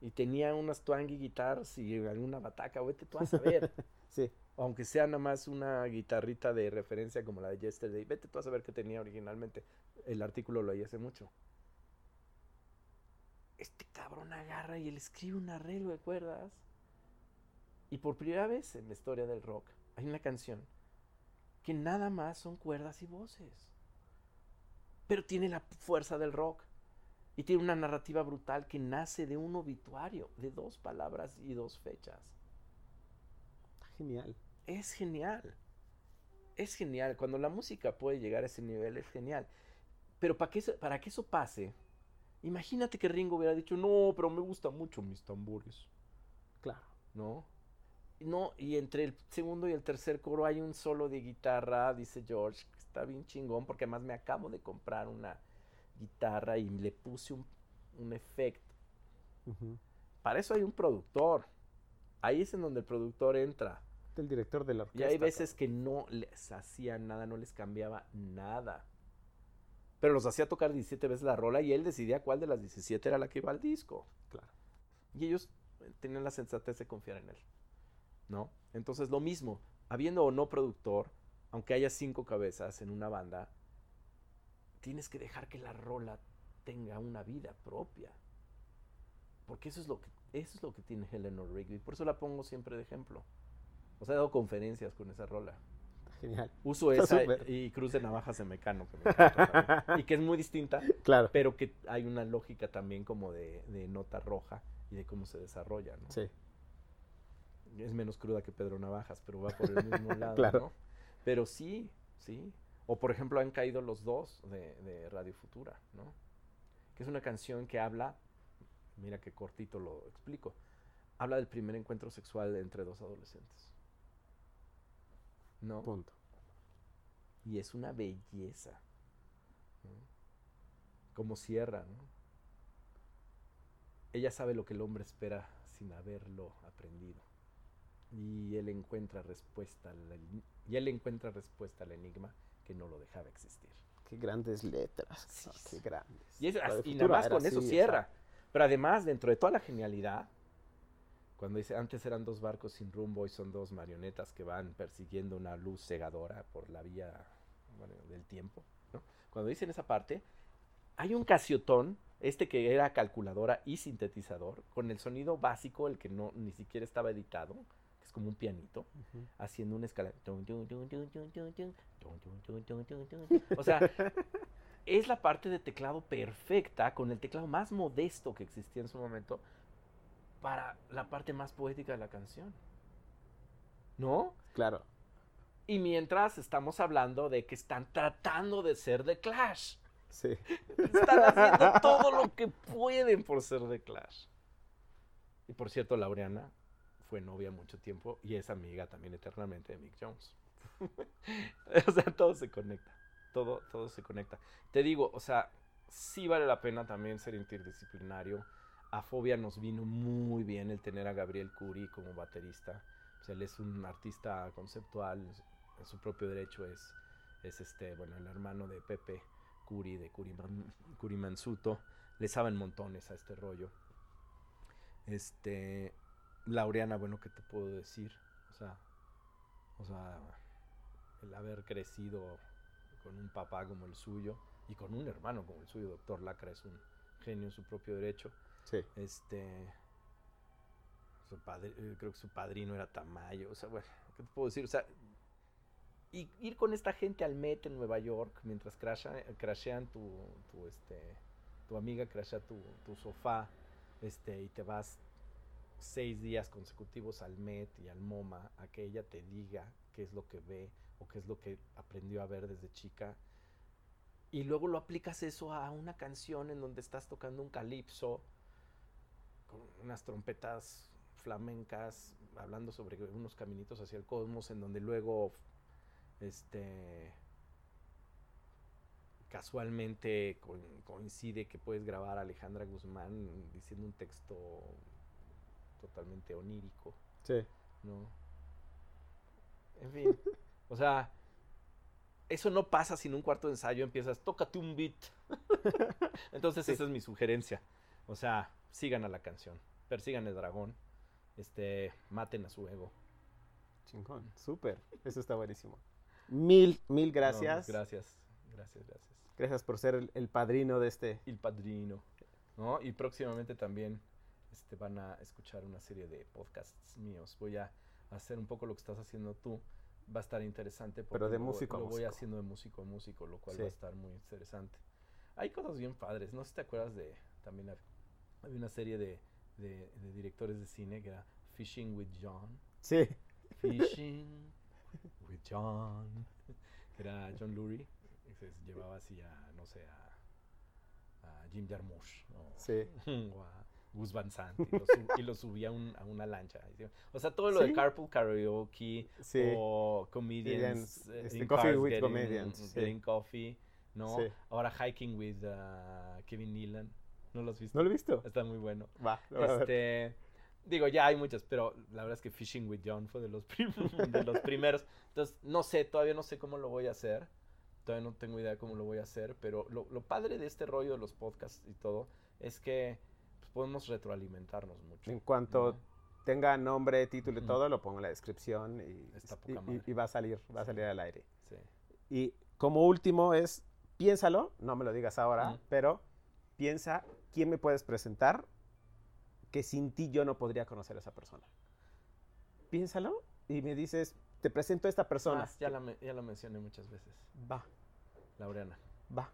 Y tenía unas twangy guitars y alguna bataca, vete tú a saber. <laughs> sí. Aunque sea nada más una guitarrita de referencia como la de Yesterday, vete tú a saber qué tenía originalmente. El artículo lo hay hace mucho. Este cabrón agarra y él escribe un arreglo de cuerdas. Y por primera vez en la historia del rock hay una canción que nada más son cuerdas y voces pero tiene la fuerza del rock. Y tiene una narrativa brutal que nace de un obituario, de dos palabras y dos fechas. Genial. Es genial. Es genial. Cuando la música puede llegar a ese nivel, es genial. Pero para que, para que eso pase, imagínate que Ringo hubiera dicho, no, pero me gustan mucho mis tambores. Claro. ¿No? No, y entre el segundo y el tercer coro hay un solo de guitarra, dice George, está bien chingón, porque además me acabo de comprar una guitarra y le puse un, un efecto. Para eso hay un productor. Ahí es en donde el productor entra. El director de la orquesta. Y hay veces que no les hacía nada, no les cambiaba nada. Pero los hacía tocar 17 veces la rola y él decidía cuál de las 17 era la que iba al disco. Claro. Y ellos tenían la sensatez de confiar en él. ¿no? Entonces lo mismo, habiendo o no productor, aunque haya cinco cabezas en una banda, tienes que dejar que la rola tenga una vida propia. Porque eso es lo que, eso es lo que tiene Eleanor Rigby. Por eso la pongo siempre de ejemplo. O sea, he dado conferencias con esa rola. Genial. Uso esa y Cruz de Navajas de Mecano. y que es muy distinta. Claro. Pero que hay una lógica también como de, de nota roja y de cómo se desarrolla, ¿no? Sí es menos cruda que Pedro Navajas, pero va por el mismo <laughs> lado, claro. ¿no? Pero sí, sí. O por ejemplo han caído los dos de, Radio Futura, ¿no? Que es una canción que habla, mira qué cortito lo explico, habla del primer encuentro sexual entre dos adolescentes. ¿No? Punto. Y es una belleza. ¿no? Como cierra, ¿no? Ella sabe lo que el hombre espera sin haberlo aprendido y él encuentra respuesta al, y él encuentra respuesta al enigma que no lo dejaba existir. Qué grandes letras. Sí, qué grandes. Y, nada más con eso cierra. Pero además, dentro de toda la genialidad, cuando dice, antes eran dos barcos sin rumbo y son dos marionetas que van persiguiendo una luz cegadora por la vía del tiempo. Cuando dicen esa parte, hay un casiotón, este que era calculadora y sintetizador, con el sonido básico, el que no ni siquiera estaba editado, como un pianito, haciendo una escala. O sea, es la parte de teclado perfecta, con el teclado más modesto que existía en su momento, para la parte más poética de la canción. ¿No? Claro. Y mientras estamos hablando de que están tratando de ser de Clash. Sí. Están haciendo todo lo que pueden por ser de Clash. Y por cierto, Laureana, fue novia mucho tiempo y es amiga también eternamente de Mick Jones. <laughs> o sea, todo se conecta. Todo, todo se conecta. Te digo, o sea, sí vale la pena también ser interdisciplinario. A Fobia nos vino muy bien el tener a Gabriel Curi como baterista. O sea, él es un artista conceptual, en su propio derecho es, es este, bueno, el hermano de Pepe Curi, de Curi, Mansuto. Le saben montones a este rollo. Este, Laureana, bueno, ¿qué te puedo decir? O sea, o sea, el haber crecido con un papá como el suyo y con un hermano como el suyo, doctor Lacra es un genio en su propio derecho. Sí. Este, su padre, eh, creo que su padrino era Tamayo, o sea, bueno, ¿qué te puedo decir? O sea, y ir con esta gente al Met en Nueva York mientras crashean tu, tu, este, tu amiga crashea tu, tu sofá, este, y te vas seis días consecutivos al MET y al MoMA a que ella te diga qué es lo que ve o qué es lo que aprendió a ver desde chica. Y luego lo aplicas eso a una canción en donde estás tocando un calipso con unas trompetas flamencas, hablando sobre unos caminitos hacia el cosmos, en donde luego este casualmente coincide que puedes grabar a Alejandra Guzmán diciendo un texto totalmente onírico. Sí. ¿No? En fin. <laughs> o sea, eso no pasa sin un cuarto de ensayo empiezas, tócate un beat. <laughs> Entonces esa es mi sugerencia. O sea, sigan a la canción, persigan el dragón, este, maten a su ego. Chingón, súper, eso está buenísimo. Mil, mil gracias. gracias, gracias, gracias. Gracias por ser el, el padrino de este. El padrino. ¿no? Y próximamente también este, van a escuchar una serie de podcasts míos. Voy a hacer un poco lo que estás haciendo tú. Va a estar interesante porque Pero de lo, músico lo voy haciendo de músico a músico, lo cual va a estar muy interesante. Hay cosas bien padres. No sé si te acuerdas de también había una serie de, de, directores de cine que era Fishing with John. Sí. Fishing <laughs> with John. Que era John Lurie. entonces llevaba así a, no sé, a, Jim Jarmusch sí. <laughs> o a Gus Van Sant y lo, subía a una lancha. O sea, todo lo de carpool karaoke o comedians, eh, este, coffee with comedians, getting coffee, ¿no? Ahora hiking with uh, Kevin Nealon. ¿No lo has visto? No lo he visto. Está muy bueno. Va, este, digo, ya hay muchas, pero la verdad es que Fishing with John fue de los, <laughs> de los primeros. Entonces, no sé, todavía no sé cómo lo voy a hacer. Todavía no tengo idea cómo lo voy a hacer, pero lo, lo padre de este rollo de los podcasts y todo es que podemos retroalimentarnos mucho. En cuanto tenga nombre, título y todo, lo pongo en la descripción y, y, va a salir, va a salir al aire. Sí. Y como último es, piénsalo, no me lo digas ahora, pero piensa quién me puedes presentar que sin ti yo no podría conocer a esa persona. Piénsalo y me dices, te presento a esta persona. ya, la ya la mencioné muchas veces. Va. Laureana. Va.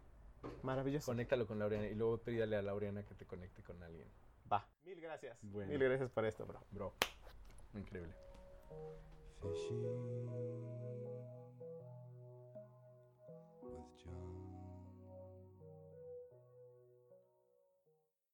Maravilloso. Conéctalo con Laureana y luego pídale a Laureana que te conecte con alguien. Va. Mil gracias. Mil gracias por esto, bro. Bro. Increíble.